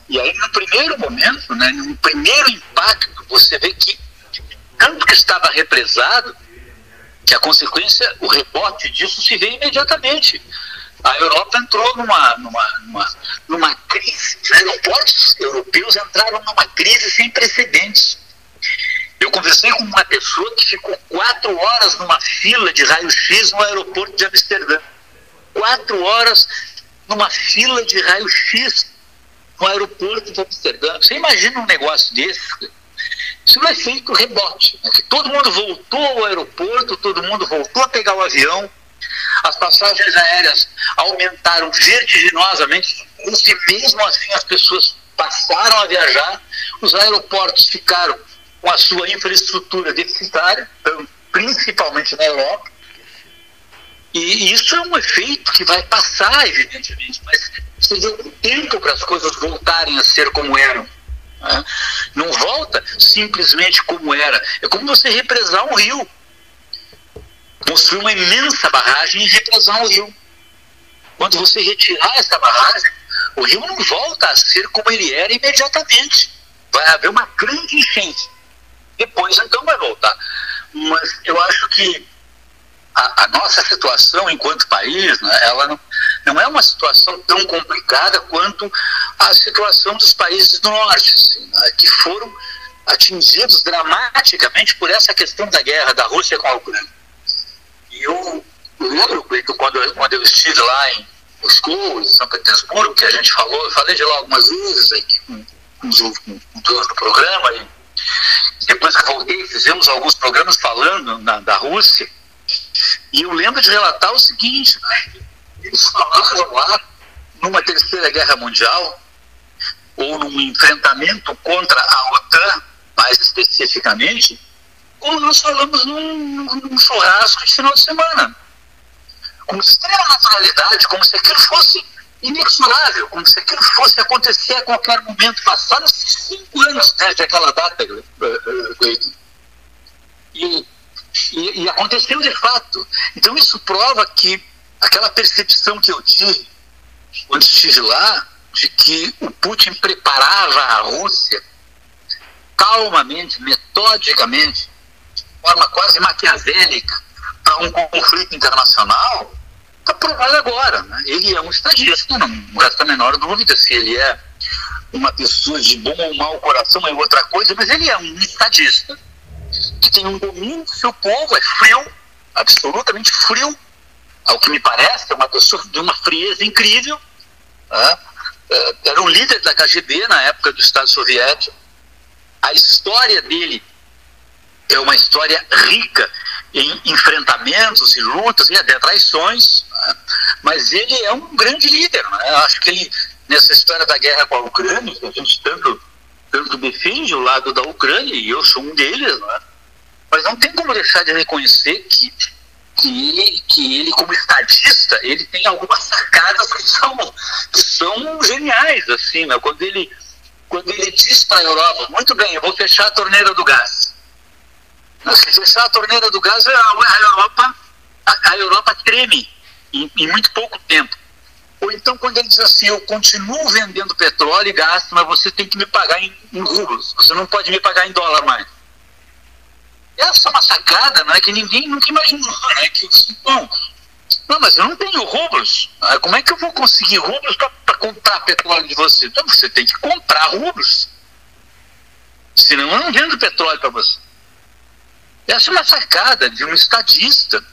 E aí, no primeiro momento, né, no primeiro impacto, você vê que tanto que estava represado, que a consequência, o rebote disso se vê imediatamente. A Europa entrou numa, numa, numa, numa crise, os aeroportos europeus entraram numa crise sem precedentes. Eu Eu conversei com uma pessoa que ficou quatro horas numa fila de raio-x no aeroporto de Amsterdã. Quatro horas numa fila de raio-x no aeroporto de Amsterdã. Você imagina um negócio desse? Isso é um efeito rebote. Né? Todo mundo voltou ao aeroporto, todo mundo voltou a pegar o avião, as passagens aéreas aumentaram vertiginosamente, e mesmo assim as pessoas passaram a viajar, os aeroportos ficaram com a sua infraestrutura deficitária, principalmente na Europa. E isso é um efeito que vai passar, evidentemente, mas precisa de tempo para as coisas voltarem a ser como eram. Né? Não volta simplesmente como era. É como você represar um rio. Construir uma imensa barragem e represar um rio. Quando você retirar essa barragem, o rio não volta a ser como ele era imediatamente. Vai haver uma grande enchente. Depois, então, vai voltar. Mas eu acho que a, a nossa situação enquanto país, né, ela não, não é uma situação tão complicada quanto a situação dos países do norte, assim, né, que foram atingidos dramaticamente por essa questão da guerra da Rússia com a Ucrânia. E eu lembro, Cleiton, quando, quando eu estive lá em Moscou, em São Petersburgo, que a gente falou, eu falei de lá algumas vezes aí, com, com, com todos no programa, e depois que voltei, fizemos alguns programas falando na, da Rússia, e eu lembro de relatar o seguinte, eles falavam lá, numa terceira guerra mundial, ou num enfrentamento contra a OTAN, mais especificamente, como nós falamos num, num churrasco de final de semana. Com extrema naturalidade, como se aquilo fosse inexorável, como se aquilo fosse acontecer a qualquer momento. Passaram cinco anos desde aquela data, Cleiton. E, e, e aconteceu de fato. Então isso prova que aquela percepção que eu tive quando estive lá, de que o Putin preparava a Rússia calmamente, metodicamente, de forma quase maquiavélica, para um conflito internacional, está provado agora. Né? Ele é um estadista, não resta a menor dúvida se ele é uma pessoa de bom ou mau coração é outra coisa, mas ele é um estadista que tem um domínio do seu povo, é frio, absolutamente frio, ao que me parece, é uma pessoa de uma frieza incrível. Né? Era um líder da KGB na época do Estado Soviético. A história dele é uma história rica em enfrentamentos e lutas e até traições, né? mas ele é um grande líder. Né? Acho que ele, nessa história da guerra com a Ucrânia, que a gente tanto, tanto defende o lado da Ucrânia, e eu sou um deles, né? Mas não tem como deixar de reconhecer que que ele, que ele como estadista, ele tem algumas sacadas que são, que são geniais, assim, né? quando, ele, quando ele diz para a Europa, muito bem, eu vou fechar a torneira do gás. Se fechar a torneira do gás, a, Europa, a, a Europa treme em, em muito pouco tempo. Ou então quando ele diz assim, eu continuo vendendo petróleo e gás, mas você tem que me pagar em, em rublos, você não pode me pagar em dólar mais. Essa é uma sacada né, que ninguém nunca imaginou. Né, que, bom, não, mas eu não tenho rublos. Ah, como é que eu vou conseguir rublos para comprar petróleo de você? Então você tem que comprar rublos. Senão eu não vendo petróleo para você. Essa é uma sacada de um estadista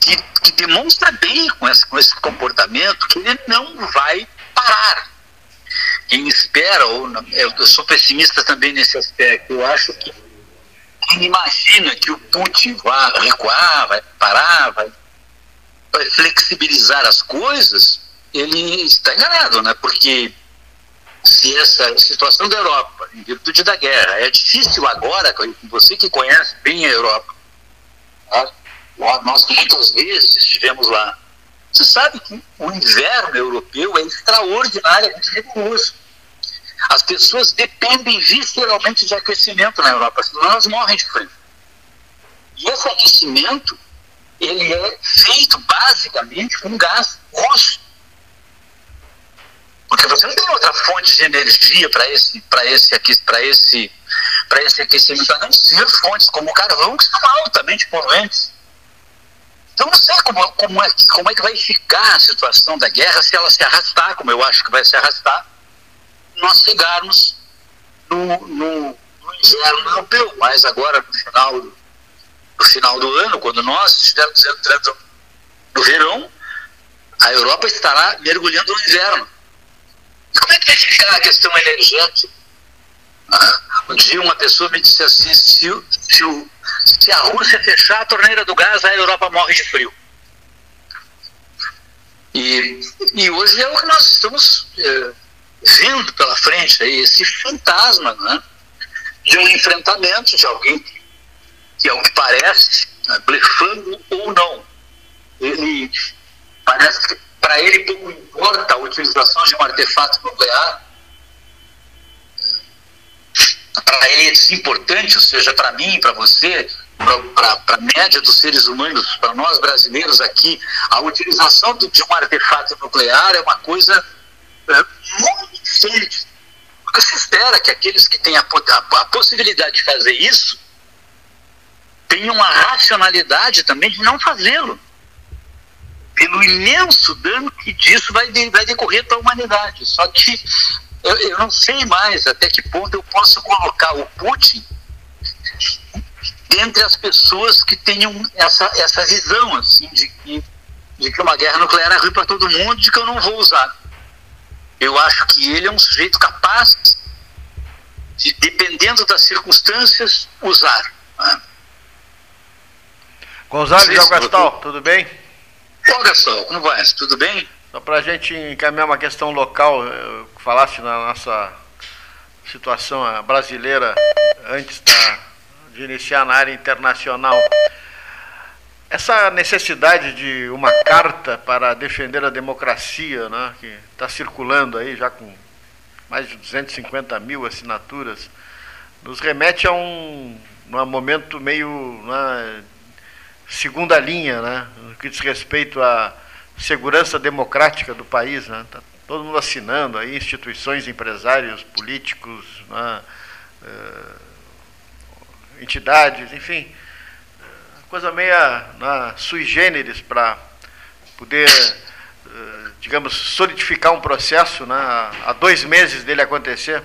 que, que demonstra bem com esse, com esse comportamento que ele não vai parar. Quem espera, ou eu sou pessimista também nesse aspecto, eu acho que imagina que o Putin parar, vai, vai flexibilizar as coisas, ele está enganado, né? Porque se essa situação da Europa, em virtude da guerra, é difícil agora, você que conhece bem a Europa, tá? nós muitas vezes estivemos lá, você sabe que o inverno europeu é extraordinariamente rigoroso. As pessoas dependem visceralmente de aquecimento na Europa, senão elas morrem de frio. E esse aquecimento, ele é feito basicamente com gás russo. Porque você não tem outra fonte de energia para esse, esse, esse, esse aquecimento, a não ser fontes como o carvão, que são altamente poluentes. Então não sei como, como, é, como é que vai ficar a situação da guerra se ela se arrastar, como eu acho que vai se arrastar nós chegarmos no, no, no inverno europeu, mas agora no final, no final do ano, quando nós estivermos entrando no verão, a Europa estará mergulhando no inverno. E como é que vai ficar a questão energética? Ah, um dia uma pessoa me disse assim, se, se, se a Rússia fechar a torneira do gás, a Europa morre de frio. E, e hoje é o que nós estamos é, vendo pela frente, aí, esse fantasma né, de um enfrentamento de alguém que, é o que parece, né, blefando ou não. Ele parece que para ele pouco importa a utilização de um artefato nuclear. Para ele é importante, ou seja, para mim, para você, para a média dos seres humanos, para nós brasileiros aqui, a utilização de um artefato nuclear é uma coisa é, muito simples. Porque se espera que aqueles que têm a, a, a possibilidade de fazer isso tenham a racionalidade também de não fazê-lo. Pelo imenso dano que disso vai, de, vai decorrer para a humanidade. Só que eu, eu não sei mais até que ponto eu posso colocar o Putin entre as pessoas que tenham essa, essa visão assim, de, que, de que uma guerra nuclear é ruim para todo mundo, de que eu não vou usar. Eu acho que ele é um sujeito capaz de, dependendo das circunstâncias, usar. Né? Gonzalo de Gastal, tudo bem? Ô Gastal, como vai? Tudo bem? Só para a gente encaminhar uma questão local, falasse na nossa situação brasileira antes da de iniciar na área internacional. Essa necessidade de uma carta para defender a democracia, né, que está circulando aí já com mais de 250 mil assinaturas, nos remete a um, um momento meio né, segunda linha, né, no que diz respeito à segurança democrática do país. Né, tá todo mundo assinando aí, instituições, empresários, políticos, né, uh, entidades, enfim, coisa meia na, sui generis para poder, eh, digamos, solidificar um processo né, há dois meses dele acontecer?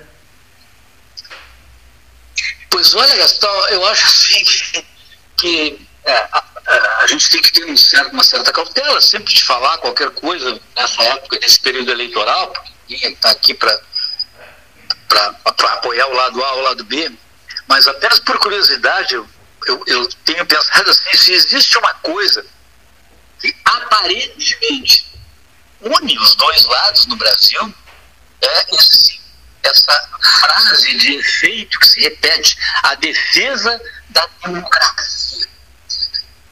Pois olha, Gastão, eu acho assim que, que é, a, a, gente tem que ter um certo, uma certa cautela sempre de falar qualquer coisa nessa época, nesse período eleitoral, porque ninguém está aqui para apoiar o lado A ou o lado B. Mas apenas por curiosidade, eu, eu, eu tenho pensado assim, se existe uma coisa que aparentemente une os dois lados no Brasil, é esse, essa frase de efeito que se repete, a defesa da democracia.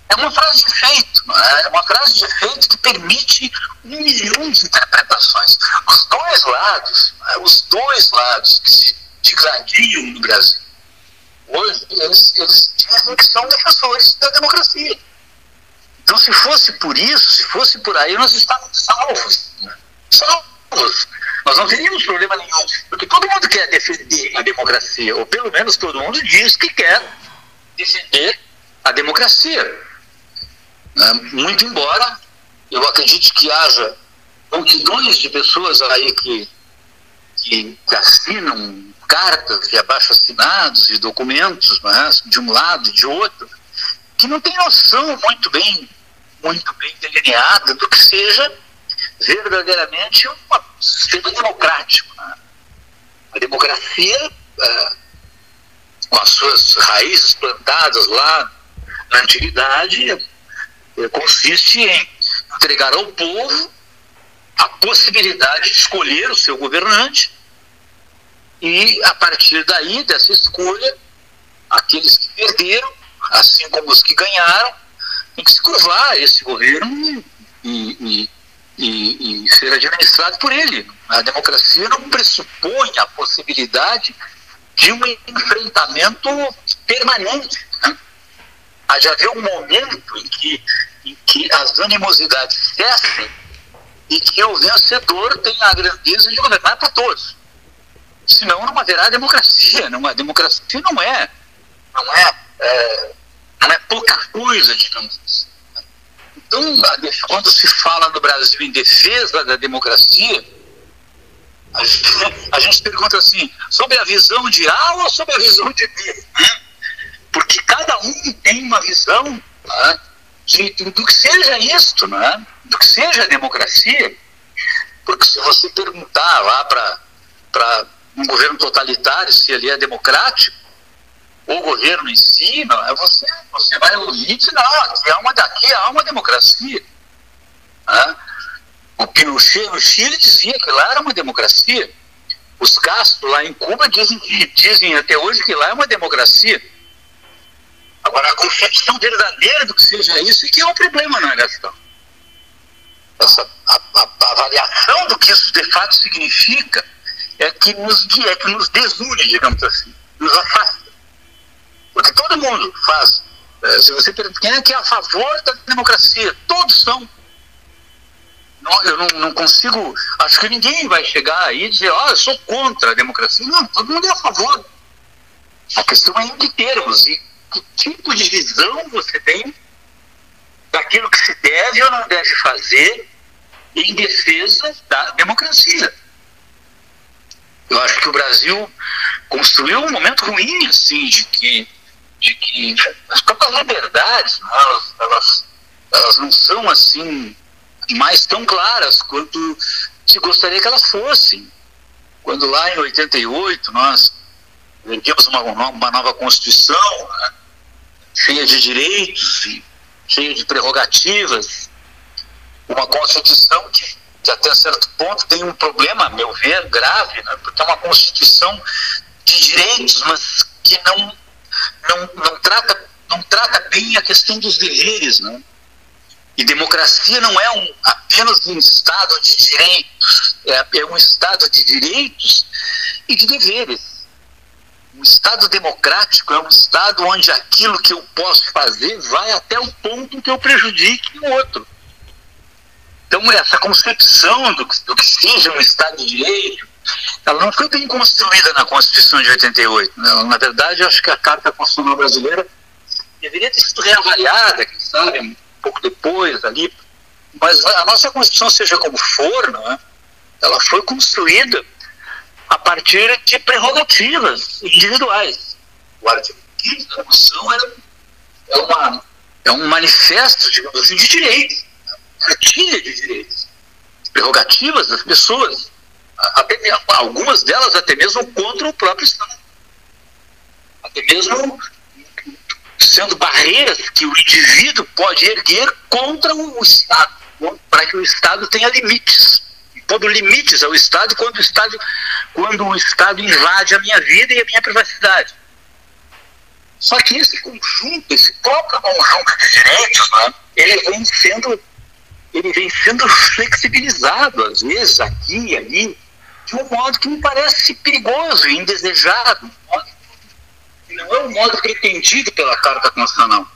É uma frase de efeito, é? é uma frase de efeito que permite um milhão de interpretações. Os dois lados, é? os dois lados que se digladiam no Brasil, hoje, eles, eles dizem que são defensores da democracia. Então, se fosse por isso, se fosse por aí, nós estávamos salvos. Né? Salvos. Nós não teríamos problema nenhum. Porque todo mundo quer defender a democracia, ou pelo menos todo mundo diz que quer defender a democracia. Né? Muito embora eu acredite que haja multidões de pessoas aí que, que, que assinam cartas de abaixo-assinados e documentos, né, de um lado e de outro, que não tem noção muito bem, muito bem delineada do que seja verdadeiramente um sistema democrático. Né? A democracia, é, com as suas raízes plantadas lá na antiguidade, é, consiste em entregar ao povo a possibilidade de escolher o seu governante e a partir daí, dessa escolha, aqueles que perderam, assim como os que ganharam, tem que se curvar a esse governo e, e, e, e ser administrado por ele. A democracia não pressupõe a possibilidade de um enfrentamento permanente. Né? De haver um momento em que, em que as animosidades cessem e que o vencedor tenha a grandeza de governar para todos senão não haverá democracia. Não, a democracia não é, não é, é não é pouca coisa, digamos assim. Então, quando se fala no Brasil em defesa da democracia, A gente, a gente pergunta assim, sobre a visão de A ou sobre a visão de B? Né? Porque cada um tem uma visão né, de, do que seja isto, né? do que seja a democracia. Porque se você perguntar lá para um governo totalitário se ele é democrático, o governo em si, é você, você vai ouvir e dizer, não, aqui há uma, aqui há uma democracia. Né? O Pinochet no Chile dizia que lá era uma democracia. Os Castro lá em Cuba dizem, dizem até hoje que lá é uma democracia. Agora, a concepção verdadeira do que seja isso é que é um problema, não é, Gastão? Essa, a, a, a, avaliação do que isso de fato significa é que nos, é que nos desune, digamos assim, nos afasta. Porque todo mundo faz. É, se você pergunta quem é que é a favor da democracia, todos são. Não, eu não, não, consigo. Acho que ninguém vai chegar aí e dizer, ó, oh, eu sou contra a democracia. Não, todo mundo é a favor. A questão é em que termos e que tipo de visão você tem daquilo que se deve ou não deve fazer em defesa da democracia. Eu acho que o Brasil construiu um momento ruim, assim, de que, de que as próprias liberdades, né, elas, elas, elas não são, assim, mais tão claras quanto se gostaria que elas fossem. Quando lá em 88 nós tínhamos uma, uma nova Constituição, né, cheia de direitos, cheia de prerrogativas, uma Constituição que, que até certo ponto tem um problema, a meu ver, grave, né, porque é uma Constituição de direitos, mas que não, não, não, trata, não trata bem a questão dos deveres. Né? E democracia não é um, apenas um Estado de direitos, é, é um Estado de direitos e de deveres. Um Estado democrático é um Estado onde aquilo que eu posso fazer vai até o ponto que eu prejudique o outro. Então, essa concepção do, do que seja um Estado de Direito, ela não foi bem construída na Constituição de 88. Né? Na verdade, eu acho que a Carta Constitucional Brasileira deveria ter sido reavaliada, quem sabe, um pouco depois ali. Mas a nossa Constituição, seja como for, não é? ela foi construída a partir de prerrogativas individuais. O artigo 5 da Constituição é, uma, é um manifesto, digamos assim, de direitos, cartilha de direitos, prerrogativas das pessoas, até, algumas delas até mesmo contra o próprio Estado. Até mesmo sendo barreiras que o indivíduo pode erguer contra o Estado, para que o Estado tenha limites pondo limites ao Estado quando o Estado, quando o Estado invade a minha vida e a minha privacidade. Só que esse conjunto, esse próprio conjunto de direitos, né, ele vem sendo ele vem sendo flexibilizado, às vezes, aqui e ali, de um modo que me parece perigoso e indesejado, não é um modo pretendido pela Carta Constitucional.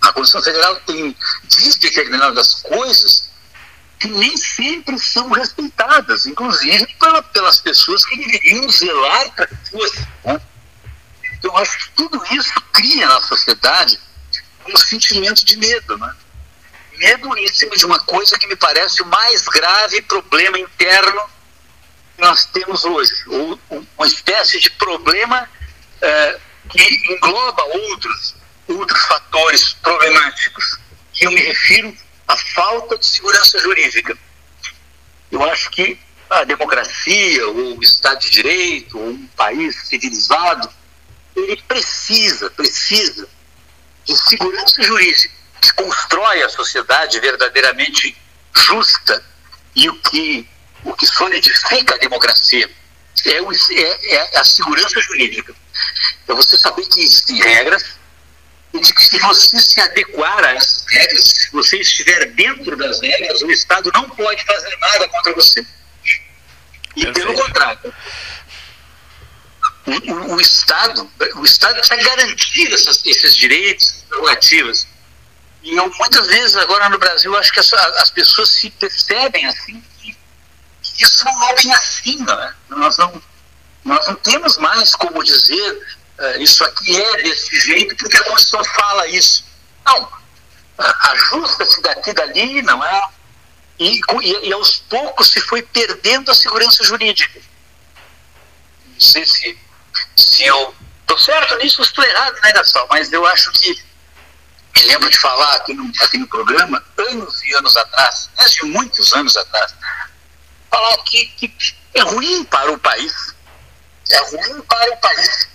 A Constituição Federal tem, diz determinadas coisas que nem sempre são respeitadas, inclusive pela, pelas pessoas que deveriam zelar para que fosse. Né? Então, acho que tudo isso cria na sociedade um sentimento de medo. Né? Medo em cima de uma coisa que me parece o mais grave problema interno que nós temos hoje, ou uma espécie de problema é, que engloba outros, outros fatores problemáticos, que eu me refiro a falta de segurança jurídica. Eu acho que a democracia, ou o Estado de Direito, ou um país civilizado, ele precisa, precisa de segurança jurídica que constrói a sociedade verdadeiramente justa e o que, o que solidifica a democracia é, o, é, é a segurança jurídica. É você saber que existem regras de que se você se adequar a essas regras, se você estiver dentro das regras, o Estado não pode fazer nada contra você. E Perfeito. pelo contrário, o, o, o, Estado, o Estado precisa garantir essas, esses direitos, prerrogativas. E eu, muitas vezes agora no Brasil acho que as, as pessoas se percebem assim que, isso não é bem assim, não é? Nós não, nós não temos mais como dizer uh, isso aqui é desse jeito porque a Constituição fala isso. Não. Ajusta-se daqui dali, não é? e, e, e aos poucos se foi perdendo a segurança jurídica. Não sei se, se eu estou certo nisso ou estou errado, né, Gastão? Mas eu acho que me lembro de falar aqui no, aqui no programa, anos e anos atrás, desde muitos anos atrás, falar que, que é ruim para o país, é ruim para o país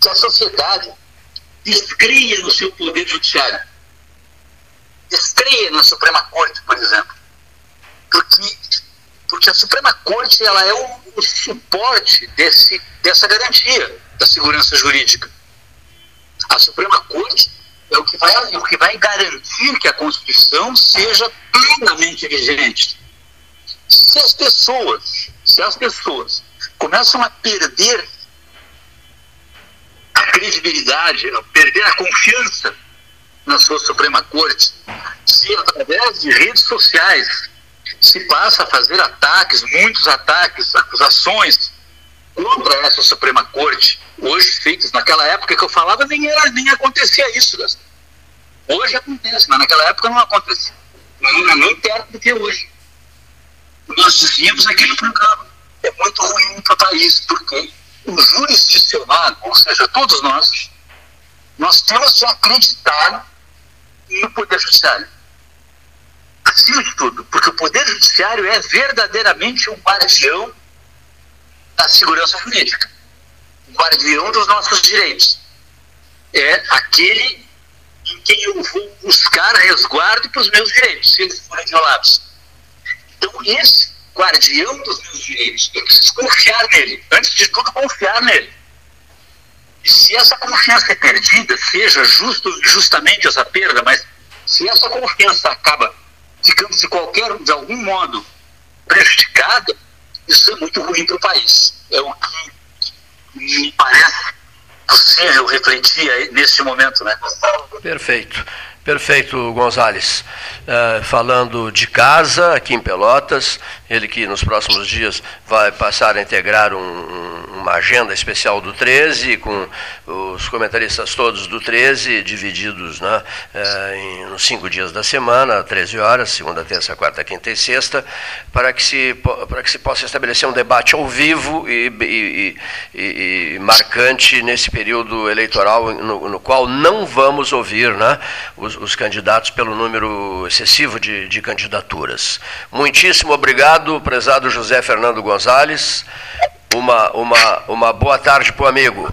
que a sociedade descreia no seu poder judiciário, descreia na Suprema Corte, por exemplo, porque, porque a Suprema Corte ela é o, o suporte desse, dessa garantia da segurança jurídica. A Suprema Corte é o que vai, é o que vai garantir que a Constituição seja plenamente vigente. Se as pessoas, se as pessoas começam a perder a credibilidade, a perder a confiança na sua Suprema Corte, se através de redes sociais se passa a fazer ataques, muitos ataques, acusações contra essa Suprema Corte, hoje feitos naquela época que eu falava, nem, era, nem acontecia isso. Hoje acontece, mas naquela época não acontecia. Não é nem perto do que é hoje. Nós dizíamos naquele programa. É muito ruim para o país, porque o jurisdicionado, ou seja, todos nós, nós temos de acreditar no Poder Judiciário. Acima de tudo, porque o Poder Judiciário é verdadeiramente o guardião da segurança jurídica, o guardião dos nossos direitos. É aquele quem eu vou buscar resguardo para os meus direitos, se eles forem violados. Então, esse guardião dos meus direitos, eu preciso confiar nele. Antes de tudo, confiar nele. E se essa confiança é perdida, seja justo, justamente essa perda, mas se essa confiança acaba ficando de qualquer, de algum modo, prejudicada, isso é muito ruim para o país. É o que me parece possível refletir nesse momento, né? Perfeito. Perfeito, Gonzales. Uh, falando de casa, aqui em Pelotas, ele que nos próximos dias vai passar a integrar um, uma agenda especial do 13, com os comentaristas todos do 13, divididos né, uh, em, nos cinco dias da semana, 13 horas, segunda, terça, quarta, quinta e sexta, para que se, para que se possa estabelecer um debate ao vivo e, e, e, e marcante nesse período eleitoral, no, no, qual não vamos ouvir né, os os, os candidatos pelo número excessivo de, de candidaturas. Muitíssimo obrigado, prezado José Fernando Gonzalez. Uma, uma, uma boa tarde para o amigo.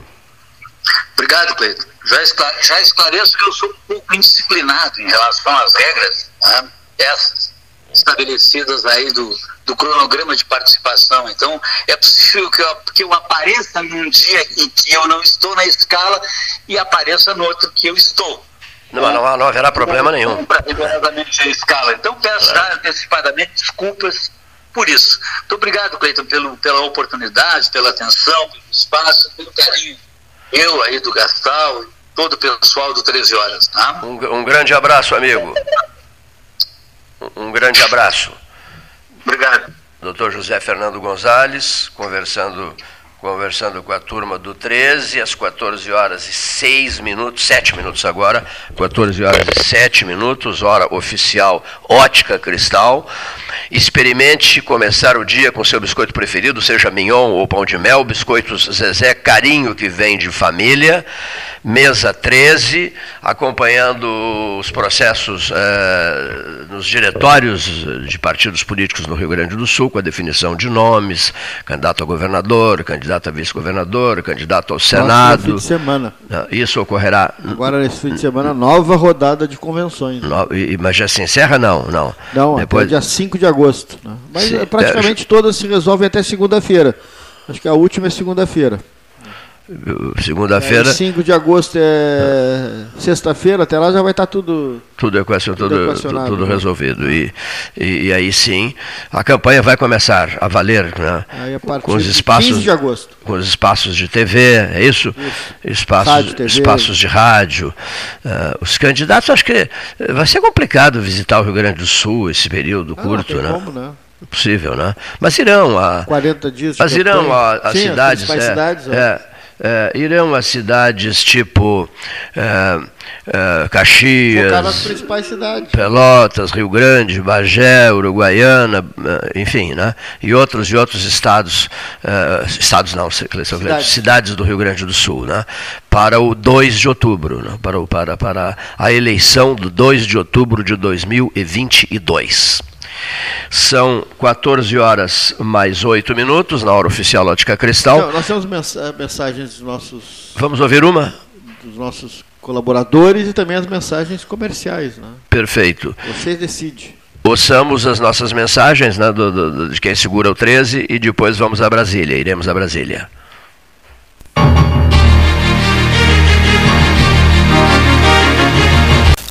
Obrigado, Cleiton. Já, já esclareço que eu sou um pouco indisciplinado em relação às regras, né? essas estabelecidas aí do, do cronograma de participação. Então, é possível que eu, que eu apareça num dia em que eu não estou na escala e apareça no outro que eu estou. Não, não, não haverá problema nenhum. Rigorosamente a escala. Então peço já antecipadamente desculpas por isso. Muito obrigado, Cleiton, pelo, pela oportunidade, pela atenção, pelo espaço, pelo carinho. Eu aí do Gastal, todo o pessoal do 13 Horas. Tá? Um, um grande abraço, amigo. Um, um grande abraço. Obrigado. Doutor José Fernando Gonzalez, conversando conversando com a turma do 13, às 14 horas e 6 minutos, 7 minutos agora, 14 horas e 7 minutos, hora oficial Ótica Cristal. Experimente começar o dia com seu biscoito preferido, seja mignon ou pão de mel, biscoitos Zezé, carinho que vem de família mesa 13, acompanhando os processos eh, nos diretórios de partidos políticos no Rio Grande do Sul, com a definição de nomes, candidato a governador, candidato a vice-governador, candidato ao Senado. fim de semana. Ah, isso ocorrerá. Agora, nesse fim de semana, nova rodada de convenções. No, mas já se encerra? Não, não. Não, Depois... até dia 5 de agosto. Né? Mas Sim, praticamente é... todas se resolvem até segunda-feira. Acho que a última é segunda-feira. Segunda-feira. É, 5 de agosto é sexta-feira, até lá já vai estar tá tudo. Tudo, equacion, tudo, tudo, tudo né? resolvido. E, e, e, aí sim, a campanha vai começar a valer né? Aí a partir com os espaços, de 15 de agosto. Com os espaços de TV, é isso? isso. Espaços, rádio, TV. espaços de rádio. Uh, os candidatos, acho que vai ser complicado visitar o Rio Grande do Sul esse período ah, curto, né? Como, né? Possível, né? Mas irão a 40 dias. Mas irão a, a cidades, é, cidades é, é, irão a cidades tipo é, é, Caxias, cidades. Pelotas, Rio Grande, Bagé, Uruguaiana, é, enfim, né? e outros e outros estados, é, estados não, cidades. cidades do Rio Grande do Sul, né? para o 2 de outubro, né? para, para, para a eleição do 2 de outubro de 2022. São 14 horas mais 8 minutos na hora oficial Ótica Cristal. Não, nós temos mensagens dos nossos. Vamos ouvir uma? Dos nossos colaboradores e também as mensagens comerciais. Né? Perfeito. Você decide. Ouçamos as nossas mensagens né, do, do, de quem segura o 13 e depois vamos a Brasília. Iremos a Brasília.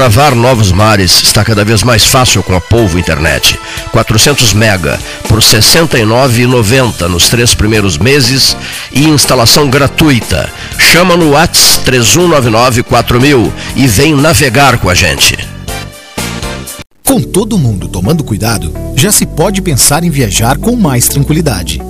Desbravar novos mares está cada vez mais fácil com a Polvo Internet. 400 mega por R$ 69,90 nos três primeiros meses e instalação gratuita. Chama no Whats 3199 4000 e vem navegar com a gente. Com todo mundo tomando cuidado, já se pode pensar em viajar com mais tranquilidade.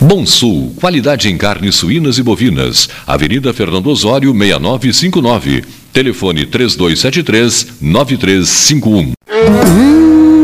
Bom Sul, qualidade em carnes suínas e bovinas. Avenida Fernando Osório, 6959. Telefone 3273 9351. Hum,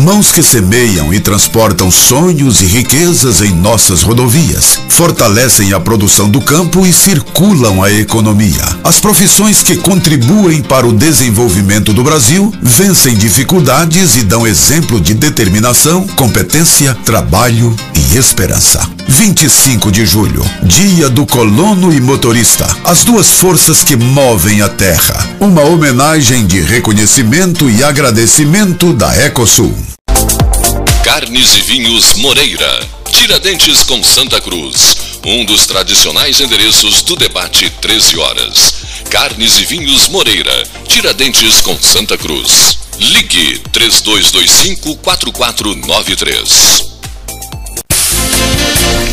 Mãos que semeiam e transportam sonhos e riquezas em nossas rodovias, fortalecem a produção do campo e circulam a economia. As profissões que contribuem para o desenvolvimento do Brasil vencem dificuldades e dão exemplo de determinação, competência, trabalho e esperança. 25 de julho, Dia do Colono e Motorista, as duas forças que movem a terra. Uma homenagem de reconhecimento e agradecimento da Ecosul. Carnes e Vinhos Moreira. Tiradentes com Santa Cruz. Um dos tradicionais endereços do debate 13 horas. Carnes e Vinhos Moreira. Tiradentes com Santa Cruz. Ligue 3225 4493.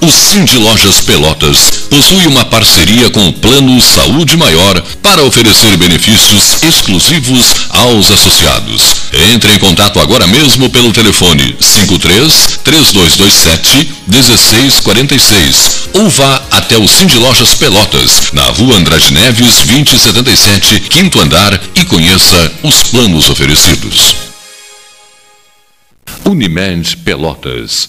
O Cindy Lojas Pelotas possui uma parceria com o Plano Saúde Maior para oferecer benefícios exclusivos aos associados. Entre em contato agora mesmo pelo telefone 53 3227 1646 ou vá até o Cindy Lojas Pelotas, na rua Andrade Neves 2077, quinto andar e conheça os planos oferecidos. Unimed Pelotas,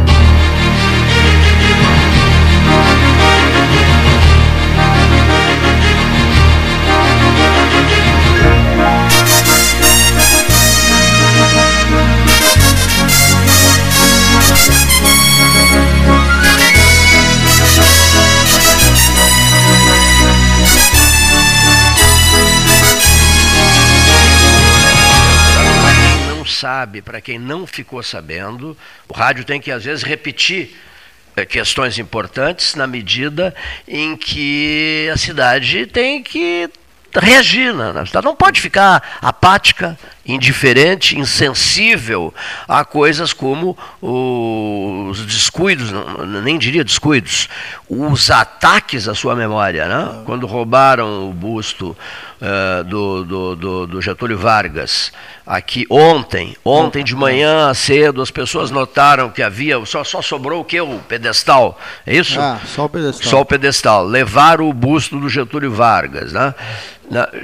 Sabe, para quem não ficou sabendo, o rádio tem que às vezes repetir eh, questões importantes na medida em que a cidade tem que reagir. Né? Não pode ficar apática, indiferente, insensível a coisas como os descuidos, nem diria descuidos, os ataques à sua memória. Né? Quando roubaram o busto uh, do, do, do, do, Getúlio Vargas aqui ontem, ontem de manhã cedo, as pessoas notaram que havia, só, só sobrou o que? O pedestal, é isso? Ah, só o pedestal. Só o pedestal. Levaram o busto do Getúlio Vargas, né?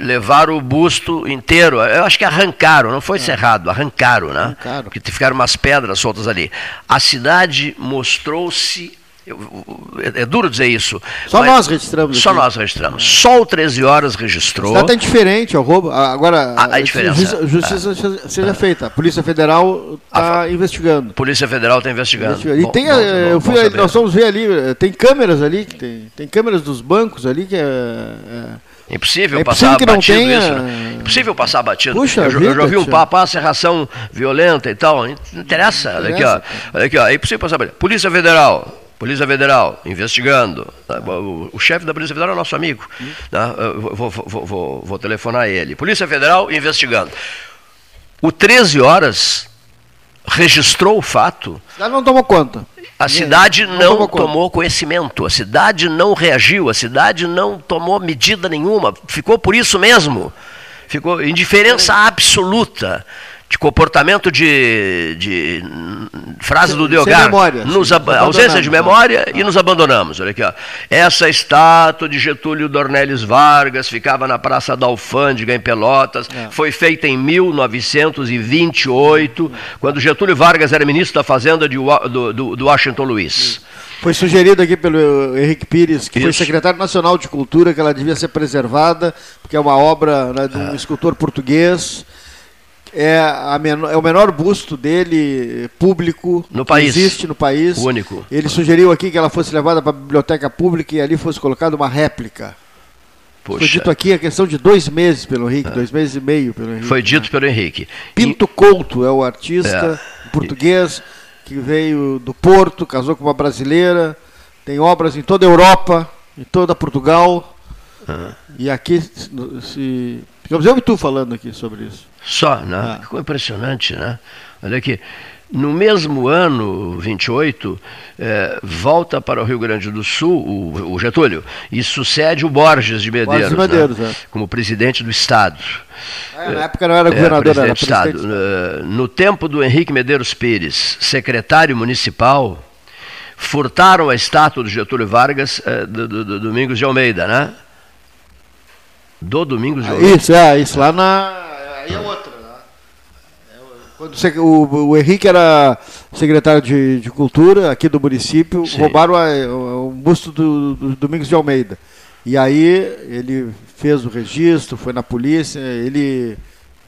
levaram o busto inteiro, eu acho que arrancaram, não foi é. cerrado, arrancaram, né? Arrancaram. Porque ficaram umas pedras soltas ali. A cidade mostrou-se é, é, duro dizer isso. Só nós registramos. Só aqui. nós registramos. Só o 13 Horas registrou. Está indiferente ao roubo. Agora, a, a diferença. Justiça, é. seja feita. A Polícia Federal está investigando. Polícia Federal está investigando. investigando. E bom, tem, bom, eu fui, nós vamos ver ali, tem câmeras ali, tem, tem câmeras dos bancos ali que é, é Impossível é passar que batido tenha... isso. Né? Impossível passar batido. Puxa eu, vida, eu já ouvi um papo, ah, serração violenta e tal. Não interessa. Olha aqui, ó. Olha aqui, ó. É impossível passar batido. Polícia Federal. Polícia Federal, investigando. Tá, o, o chefe da Polícia Federal é nosso amigo. Tá? Vou, vou, vou, vou, telefonar ele. Polícia Federal investigando. O 13 horas registrou o fato. Já não tomou conta. A cidade não, não tomou, tomou conhecimento, a cidade não reagiu, a cidade não tomou medida nenhuma, ficou por isso mesmo. Ficou indiferença absoluta de comportamento de, de frase do Delgar, memória, nos ausência de memória ah. e nos abandonamos. Olha aqui, ó. Essa estátua de Getúlio Dornelles Vargas ficava na Praça da Alfândega, em Pelotas, é. foi feita em 1928, quando Getúlio Vargas era ministro da Fazenda de, do, do, do Washington Luiz. Foi sugerido aqui pelo Henrique Pires, que Isso. foi secretário nacional de cultura, que ela devia ser preservada, porque é uma obra né, de um é. escultor português é, menor, é, o menor busto dele público no que país. existe no país. O único. Ele sugeriu aqui que ela fosse levada para a biblioteca pública e ali fosse colocada uma réplica. Poxa. Foi dito aqui a questão de dois meses pelo Henrique, é. dois meses e meio pelo Henrique. Foi dito né? pelo Henrique. Pinto e... Couto é o artista é. português que veio do Porto, casou com uma brasileira, tem obras em toda a Europa, em toda Portugal. Ah. E aqui se. Ficamos eu e tu falando aqui sobre isso. Só, né? Ah. Ficou impressionante, né? Olha aqui. No mesmo ano, 28, eh, volta para o Rio Grande do Sul o, o Getúlio e sucede o Borges de Medeiros, Borges de Medeiros né? é. como presidente do Estado. É, na época não era governador, é, era presidente do Estado. Uh, no tempo do Henrique Medeiros Pires, secretário municipal, furtaram a estátua do Getúlio Vargas uh, do, do, do Domingos de Almeida, né? Do Domingos de Almeida. Isso, é, isso lá na aí é outra. Né? É, quando o, o Henrique era secretário de, de Cultura aqui do município, Sim. roubaram o busto do, do Domingos de Almeida. E aí ele fez o registro, foi na polícia, ele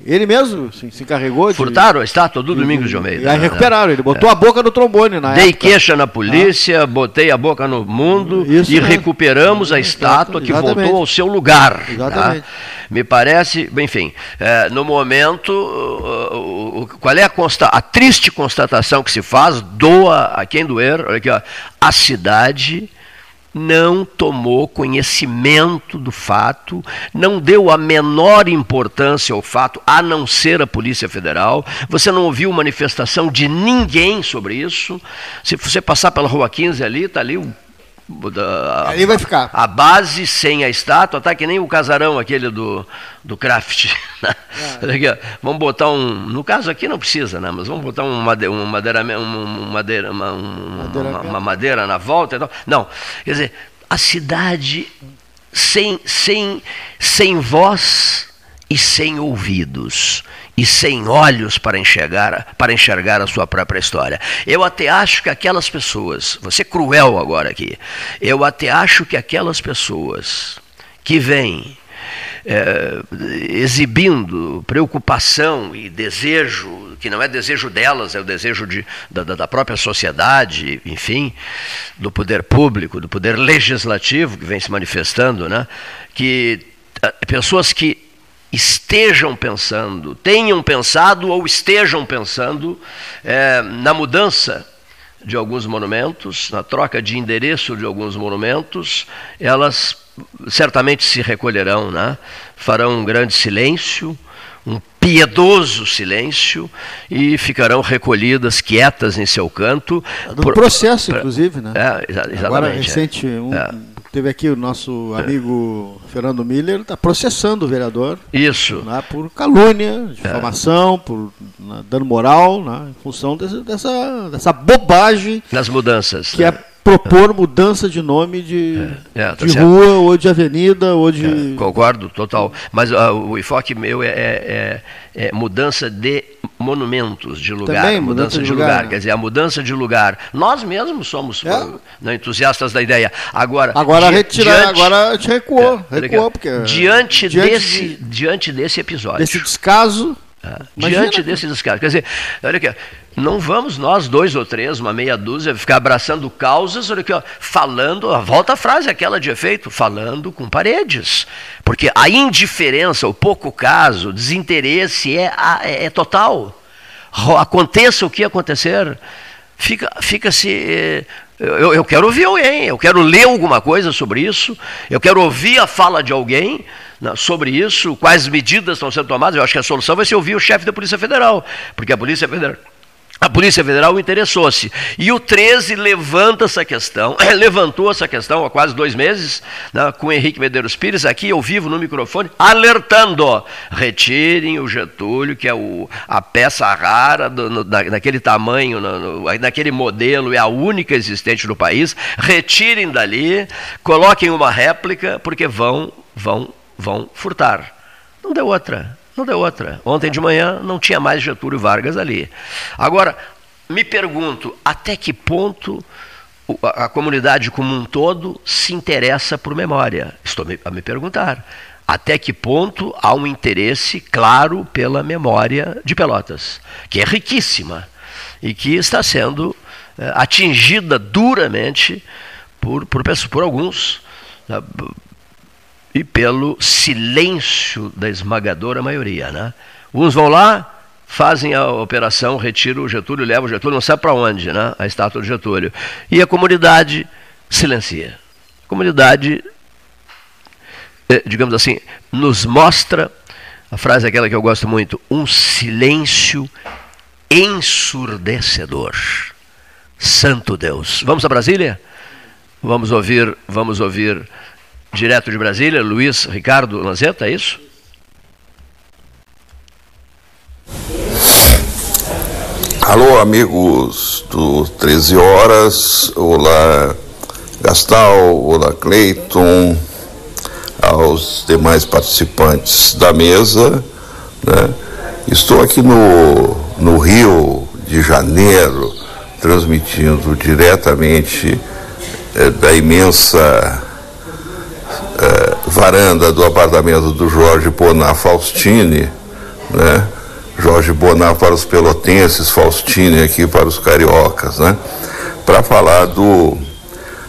ele mesmo se, se encarregou de. Furtaram a estátua do Domingos de Almeida. E aí recuperaram, ele botou é. a boca no trombone na Dei época. queixa na polícia, ah. botei a boca no mundo Isso e recuperamos a estátua que voltou ao seu lugar. Tá? Exatamente. Tá? Me parece, enfim, é, no momento, uh, uh, qual é a, consta, a triste constatação que se faz, doa a quem doer, olha aqui, ó, a cidade não tomou conhecimento do fato, não deu a menor importância ao fato, a não ser a Polícia Federal. Você não ouviu manifestação de ninguém sobre isso. Se você passar pela Rua 15 ali, está ali o da, Ali vai ficar. A base sem a estátua, tá que nem o casarão aquele do, do craft. Né? É. vamos botar um. No caso aqui não precisa, né? Mas vamos botar um madeira, um madeira, um madeira, uma, uma, uma madeira na volta e tal. Não. Quer dizer, a cidade sem, sem, sem voz e sem ouvidos e sem olhos para enxergar, para enxergar a sua própria história. Eu até acho que aquelas pessoas, vou ser cruel agora aqui, eu até acho que aquelas pessoas que vêm é, exibindo preocupação e desejo, que não é desejo delas, é o desejo de, da, da própria sociedade, enfim, do poder público, do poder legislativo que vem se manifestando, né? que é, pessoas que estejam pensando, tenham pensado ou estejam pensando é, na mudança de alguns monumentos, na troca de endereço de alguns monumentos, elas certamente se recolherão, né? farão um grande silêncio, um piedoso silêncio e ficarão recolhidas, quietas em seu canto. Por, processo, inclusive, né? É, exatamente. Agora, recente, um, é. Teve aqui o nosso amigo é. Fernando Miller, está processando o vereador. Isso. Né, por calúnia, difamação, é. por né, dano moral, né, em função desse, dessa, dessa bobagem. Nas mudanças. Que é, é propor mudança de nome de, é, é, tá de rua ou de avenida ou de. É, concordo, total. Mas uh, o enfoque meu é, é, mudança de monumentos de lugar, Também, mudança, mudança de, lugar. lugar, né? Quer dizer, a mudança de lugar. Nós mesmos somos É. né, entusiastas da ideia. Agora, Agora di- retirar, agora a gente recuou, É, recuou, porque diante, diante desse, de- diante desse episódio. desse descaso, Diante que- desse descaso. Quer dizer, olha aqui, não vamos nós, dois ou três, uma meia dúzia, ficar abraçando causas, olha aqui, ó, falando, volta a frase aquela de efeito, falando com paredes. Porque a indiferença, o pouco caso, o desinteresse é, é, é total. Aconteça o que acontecer, fica, fica-se. eh, Eu, eu quero ouvir alguém, eu quero ler alguma coisa sobre isso, eu quero ouvir a fala de alguém sobre isso, quais medidas estão sendo tomadas. Eu acho que a solução vai ser ouvir o chefe da Polícia Federal, porque a Polícia Federal. A Polícia Federal interessou-se. E o 13 levanta essa questão, levantou essa questão há quase dois meses, né, com o Henrique Medeiros Pires, aqui ao vivo no microfone, alertando: retirem o Getúlio, que é o, a peça rara, do, no, da, daquele tamanho, no, no, naquele modelo, é a única existente no país, retirem dali, coloquem uma réplica, porque vão, vão, vão furtar. Não deu outra. Não deu outra. Ontem de manhã não tinha mais Getúlio Vargas ali. Agora, me pergunto, até que ponto a, comunidade como um todo se interessa por memória? Estou a me perguntar. Até que ponto há um interesse claro pela memória de Pelotas, que é riquíssima e que está sendo eh, atingida duramente por, por, por alguns. E pelo silêncio da esmagadora maioria. Né? Uns vão lá, fazem a operação, retiram o Getúlio, levam o Getúlio, não sabe para onde, né? a estátua do Getúlio. E a comunidade silencia. A comunidade, eh, digamos assim, nos mostra, a frase é aquela que eu gosto muito, um silêncio ensurdecedor. Santo Deus. Vamos a Brasília? Vamos ouvir, vamos ouvir direto de Brasília, Luiz Ricardo Lanzetta, é isso? Alô, amigos do 13 Horas. Olá, Gastal. Olá, Cleiton. Aos demais participantes da mesa. Né? Estou aqui no, no Rio de Janeiro, transmitindo diretamente eh, da imensa eh, varanda do apartamento do Jorge Bonar Faustini, né? Jorge Bonar para os pelotenses, Faustini aqui para os cariocas, né? Para falar do,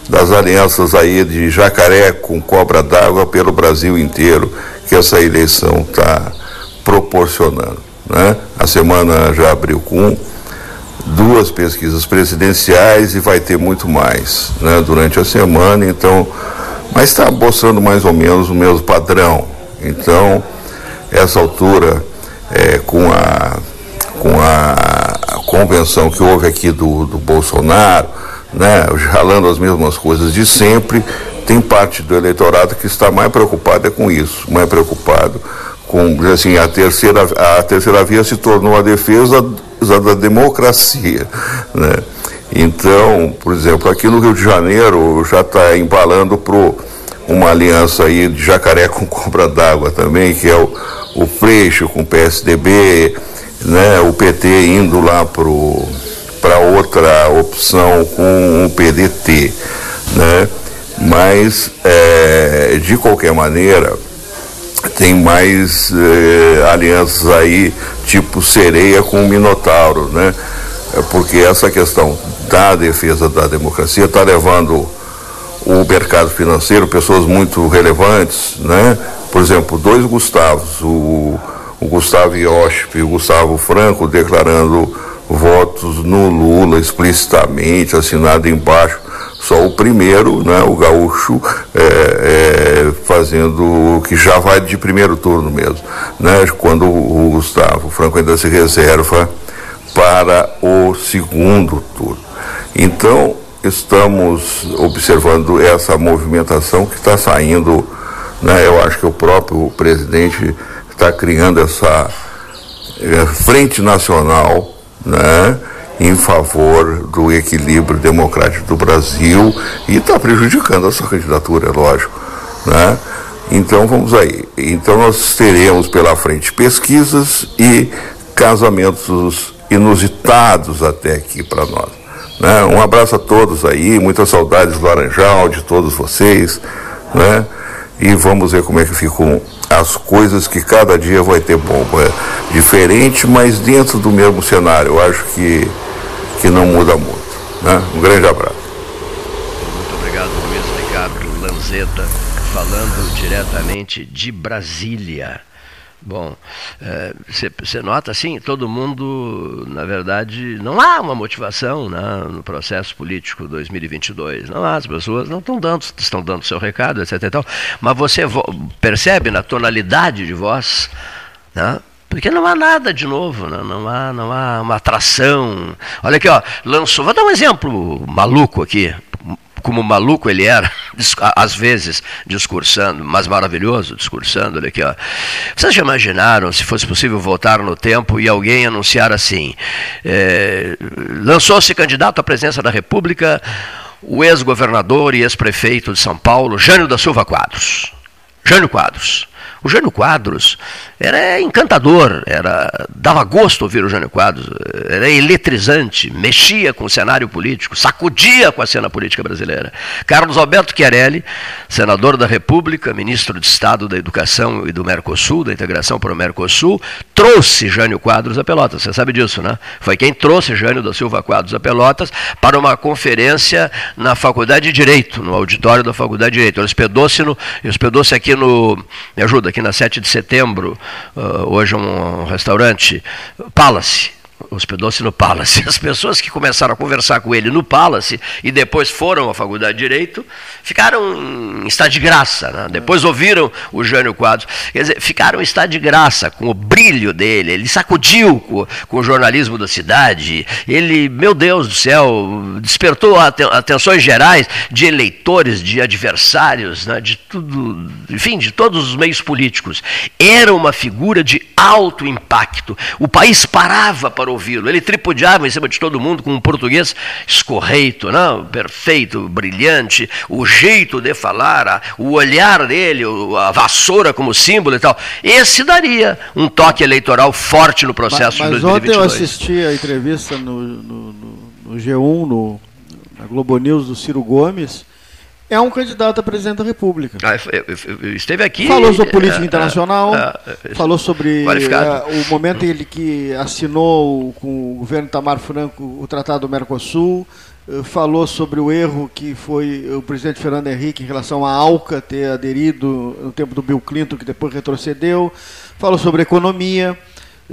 das alianças aí de jacaré com cobra d'água pelo Brasil inteiro que essa eleição está proporcionando, né? A semana já abriu com duas pesquisas presidenciais e vai ter muito mais né, durante a semana, então, mas está mostrando mais ou menos o mesmo padrão. Então, essa altura, é, com, a, com a convenção que houve aqui do, do Bolsonaro, né, jalando as mesmas coisas de sempre, tem parte do eleitorado que está mais preocupada com isso, mais preocupado com assim a terceira a terceira via se tornou a defesa da democracia né? Então por exemplo aqui no Rio de Janeiro já está embalando pro uma aliança aí de jacaré com cobra d'água também que é o, o Freixo com o PSDB né o PT indo lá para outra opção com o PDT né mas é, de qualquer maneira tem mais eh, alianças aí, tipo sereia com Minotauro, né? É Porque essa questão da defesa da democracia está levando o mercado financeiro, pessoas muito relevantes, né? Por exemplo, dois Gustavos, o, o Gustavo Iosp e o Gustavo Franco declarando votos no Lula explicitamente, assinado embaixo só o primeiro, né, o gaúcho, é, é, fazendo que já vai de primeiro turno mesmo, né, quando o Gustavo Franco ainda se reserva para o segundo turno. Então, estamos observando essa movimentação que está saindo, né, eu acho que o próprio presidente está criando essa é, frente nacional, né, em favor do equilíbrio democrático do Brasil e está prejudicando a sua candidatura, é lógico. Né? Então vamos aí. Então nós teremos pela frente pesquisas e casamentos inusitados até aqui para nós. Né? Um abraço a todos aí, muitas saudades do Laranjal, de todos vocês, né? E vamos ver como é que ficam as coisas que cada dia vai ter bomba. É diferente, mas dentro do mesmo cenário. Eu acho que, que não muda muito. Né? Um grande abraço. Muito obrigado, Luiz Ricardo Lanzetta, falando diretamente de Brasília. Bom, você é, nota assim, todo mundo, na verdade, não há uma motivação né, no processo político 2022. Não há, as pessoas não estão dando, estão dando seu recado, etc. Tal, mas você percebe na tonalidade de voz, né, porque não há nada de novo, né, não, há, não há uma atração. Olha aqui, ó, lançou, vou dar um exemplo maluco aqui, como maluco ele era, às vezes discursando, mas maravilhoso discursando, olha aqui, ó. Vocês já imaginaram se fosse possível voltar no tempo e alguém anunciar assim: é, lançou-se candidato à presidência da República o ex-governador e ex-prefeito de São Paulo, Jânio da Silva Quadros. Jânio Quadros. O Jânio Quadros era encantador, era dava gosto ouvir o Jânio Quadros, era eletrizante, mexia com o cenário político, sacudia com a cena política brasileira. Carlos Alberto Chiarelli, senador da República, ministro de Estado da Educação e do Mercosul, da integração para o Mercosul, trouxe Jânio Quadros a Pelotas. Você sabe disso, né? Foi quem trouxe Jânio da Silva Quadros a Pelotas para uma conferência na Faculdade de Direito, no auditório da Faculdade de Direito. Ele hospedou-se hospedou aqui no. Me ajuda, aqui na 7 de setembro, hoje um, um restaurante, Palace hospedou-se no Palace. As pessoas que começaram a conversar com ele no Palace e depois foram à Faculdade de Direito ficaram em estado de graça. Né? Depois ouviram o Jânio Quadros. Quer dizer, ficaram em estado de graça com o brilho dele. Ele sacudiu com, com o jornalismo da cidade. Ele, meu Deus do céu, despertou atenções gerais de eleitores, de adversários, né? de tudo, enfim, de todos os meios políticos. Era uma figura de alto impacto. O país parava para ouvi-lo. Ele tripudiava em cima de todo mundo com um português escorreito, não? perfeito, brilhante, o jeito de falar, o olhar dele, a vassoura como símbolo e tal. Esse daria um toque eleitoral forte no processo mas, mas de 2022. ontem eu assisti a entrevista no, no, no, no G1, no, na Globo News do Ciro Gomes, é um candidato a presidente da República. Ah, esteve aqui. Falou sobre política é, internacional, é, é, falou sobre o momento em ele que assinou com o governo Tamar Franco o Tratado do Mercosul, eh, falou sobre o erro que foi o presidente Fernando Henrique em relação à ALCA ter aderido no tempo do Bill Clinton, que depois retrocedeu, falou sobre economia.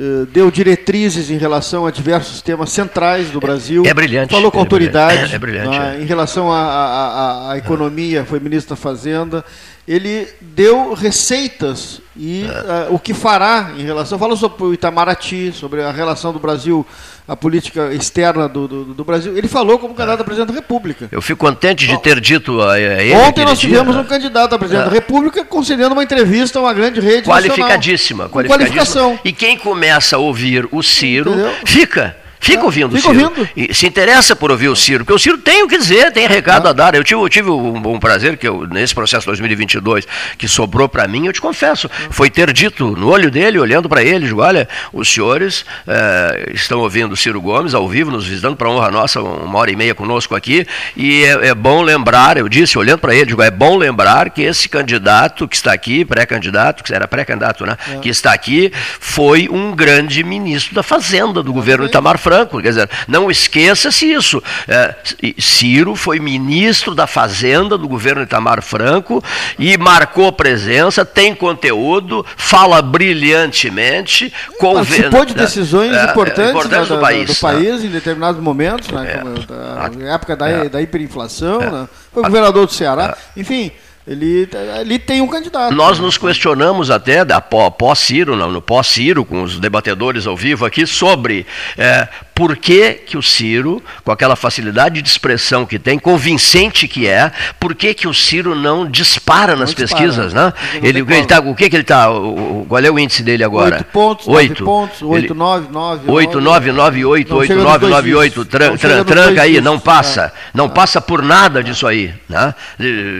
Eh, deu diretrizes em relação a diversos temas centrais do Brasil. É, brilhante. Falou com é autoridade. É brilhante. Né, em relação à economia, foi ministro da Fazenda. Ele deu receitas e uh, o que fará em relação. Falou sobre o Itamaraty, sobre a relação do Brasil a política externa do, do, do, Brasil. Ele falou como candidato a presidente da República. Eu fico contente de ter dito a, ele. Ontem nós tivemos dia, um candidato a presidente é. da República concedendo uma entrevista a uma grande rede qualificadíssima, nacional, qualificadíssima. Qualificação. E quem começa a ouvir o Ciro Entendeu? fica. Fica ouvindo Fica o Ciro. Ouvindo. E se interessa por ouvir o Ciro, porque o Ciro tem o que dizer, tem recado ah. a dar. Eu tive, eu tive um, um, prazer que eu, nesse processo 2022 que sobrou para mim, eu te confesso, foi ter dito no olho dele, olhando para ele, digo, olha, os senhores é, estão ouvindo o Ciro Gomes ao vivo, nos visitando para honra nossa, uma hora e meia conosco aqui, e é, é bom lembrar, eu disse, olhando para ele, digo, é bom lembrar que esse candidato que está aqui, pré-candidato, que era pré-candidato, né, é. que está aqui, foi um grande ministro da Fazenda do governo Itamar Franco, quer dizer, não esqueça-se isso. É, Ciro foi ministro da Fazenda do governo Itamar Franco e marcou presença, tem conteúdo, fala brilhantemente. Participou de decisões é, importantes, importantes da, do, país, do né? país em determinados momentos, né, é, na época da, é. da hiperinflação, é. né, foi governador do Ceará, é. enfim. Ele, ele tem um candidato. Nós nos questionamos até, pós-Ciro, no pós-Ciro, com os debatedores ao vivo aqui, sobre é, por que, que o Ciro, com aquela facilidade de expressão que tem, convincente que é, por que, que o Ciro não dispara nas não pesquisas, dispara, né? Ele, ele tá, o que, que ele está? Qual é o índice dele agora? Oito pontos, oito pontos, oito, nove, nove. Oito, nove, nove, oito, oito, nove, nove, oito. Tranca aí, não passa. Não é. passa por nada disso aí. Né?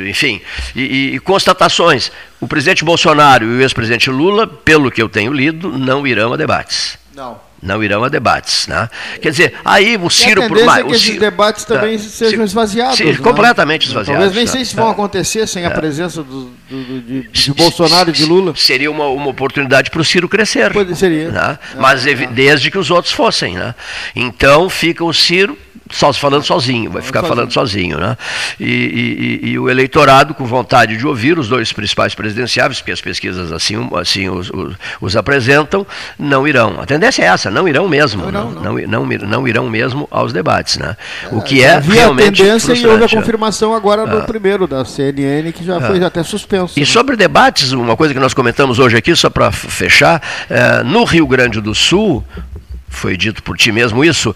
Enfim, e, e constatações. O presidente Bolsonaro e o ex-presidente Lula, pelo que eu tenho lido, não irão a debates. Não. não irão a debates. Né? Quer dizer, aí o Ciro por mais. É que esses debates também tá. sejam esvaziados. Sim, né? completamente esvaziados. Talvez nem sei se vão acontecer sem a presença do, do, de, de, Bolsonaro e de Lula. Seria uma, uma oportunidade para o Ciro crescer. Pode, seria. Né? Mas desde que os outros fossem. Né? Então fica o Ciro só falando sozinho, vai ficar falando sozinho. Né? E, e, e, o eleitorado, com vontade de ouvir os dois principais presidenciáveis, porque as pesquisas assim, assim os, os, os apresentam, não irão. A tendência é essa, não irão mesmo. Não, não, não. não, não irão mesmo aos debates. Né? O que é Havia realmente. a tendência e houve a confirmação agora no ah. primeiro da CNN, que já ah. foi até suspenso. E né? sobre debates, uma coisa que nós comentamos hoje aqui, só para fechar, é, no Rio Grande do Sul, foi dito por ti mesmo isso,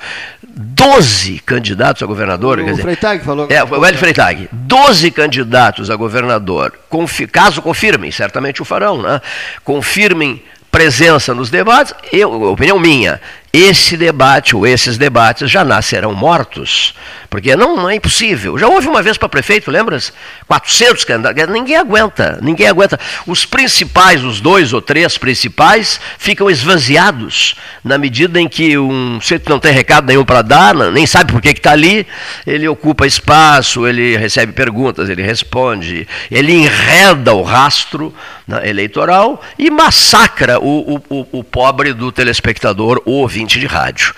12 candidatos a governador. O dizer, Freitag falou. É, o Hélio Freitag. 12 candidatos a governador, confi, caso confirmem, certamente o farão, né? confirmem presença nos debates, eu, opinião minha, esse debate ou esses debates já nascerão mortos, porque não, não é impossível. Já houve uma vez para prefeito, lembras? 400 candidatos, ninguém aguenta, ninguém aguenta. Os principais, os dois ou três principais, ficam esvaziados na medida em que um sujeito não tem recado nenhum para dar, nem sabe por que está ali, ele ocupa espaço, ele recebe perguntas, ele responde, ele enreda o rastro né, eleitoral e massacra o, o, o, pobre do telespectador ou ouvinte de rádio.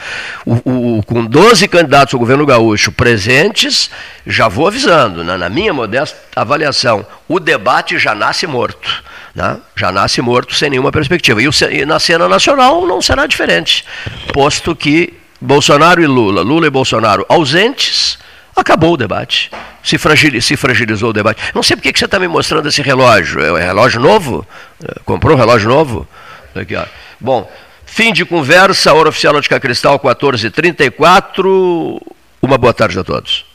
O, com 12 candidatos ao governo gaúcho presentes, já vou avisando, né, na minha modesta avaliação, o debate já nasce morto. Né, já nasce morto sem nenhuma perspectiva. E, e na cena nacional não será diferente, posto que Bolsonaro e Lula, Lula e Bolsonaro ausentes, acabou o debate. Se fragilizou o debate. Não sei por que você está me mostrando esse relógio. É um relógio novo? É, comprou um relógio novo? Aqui, ó. Bom, Fim de conversa, hora oficial Náutica Cristal, 14h34. Uma boa tarde a todos.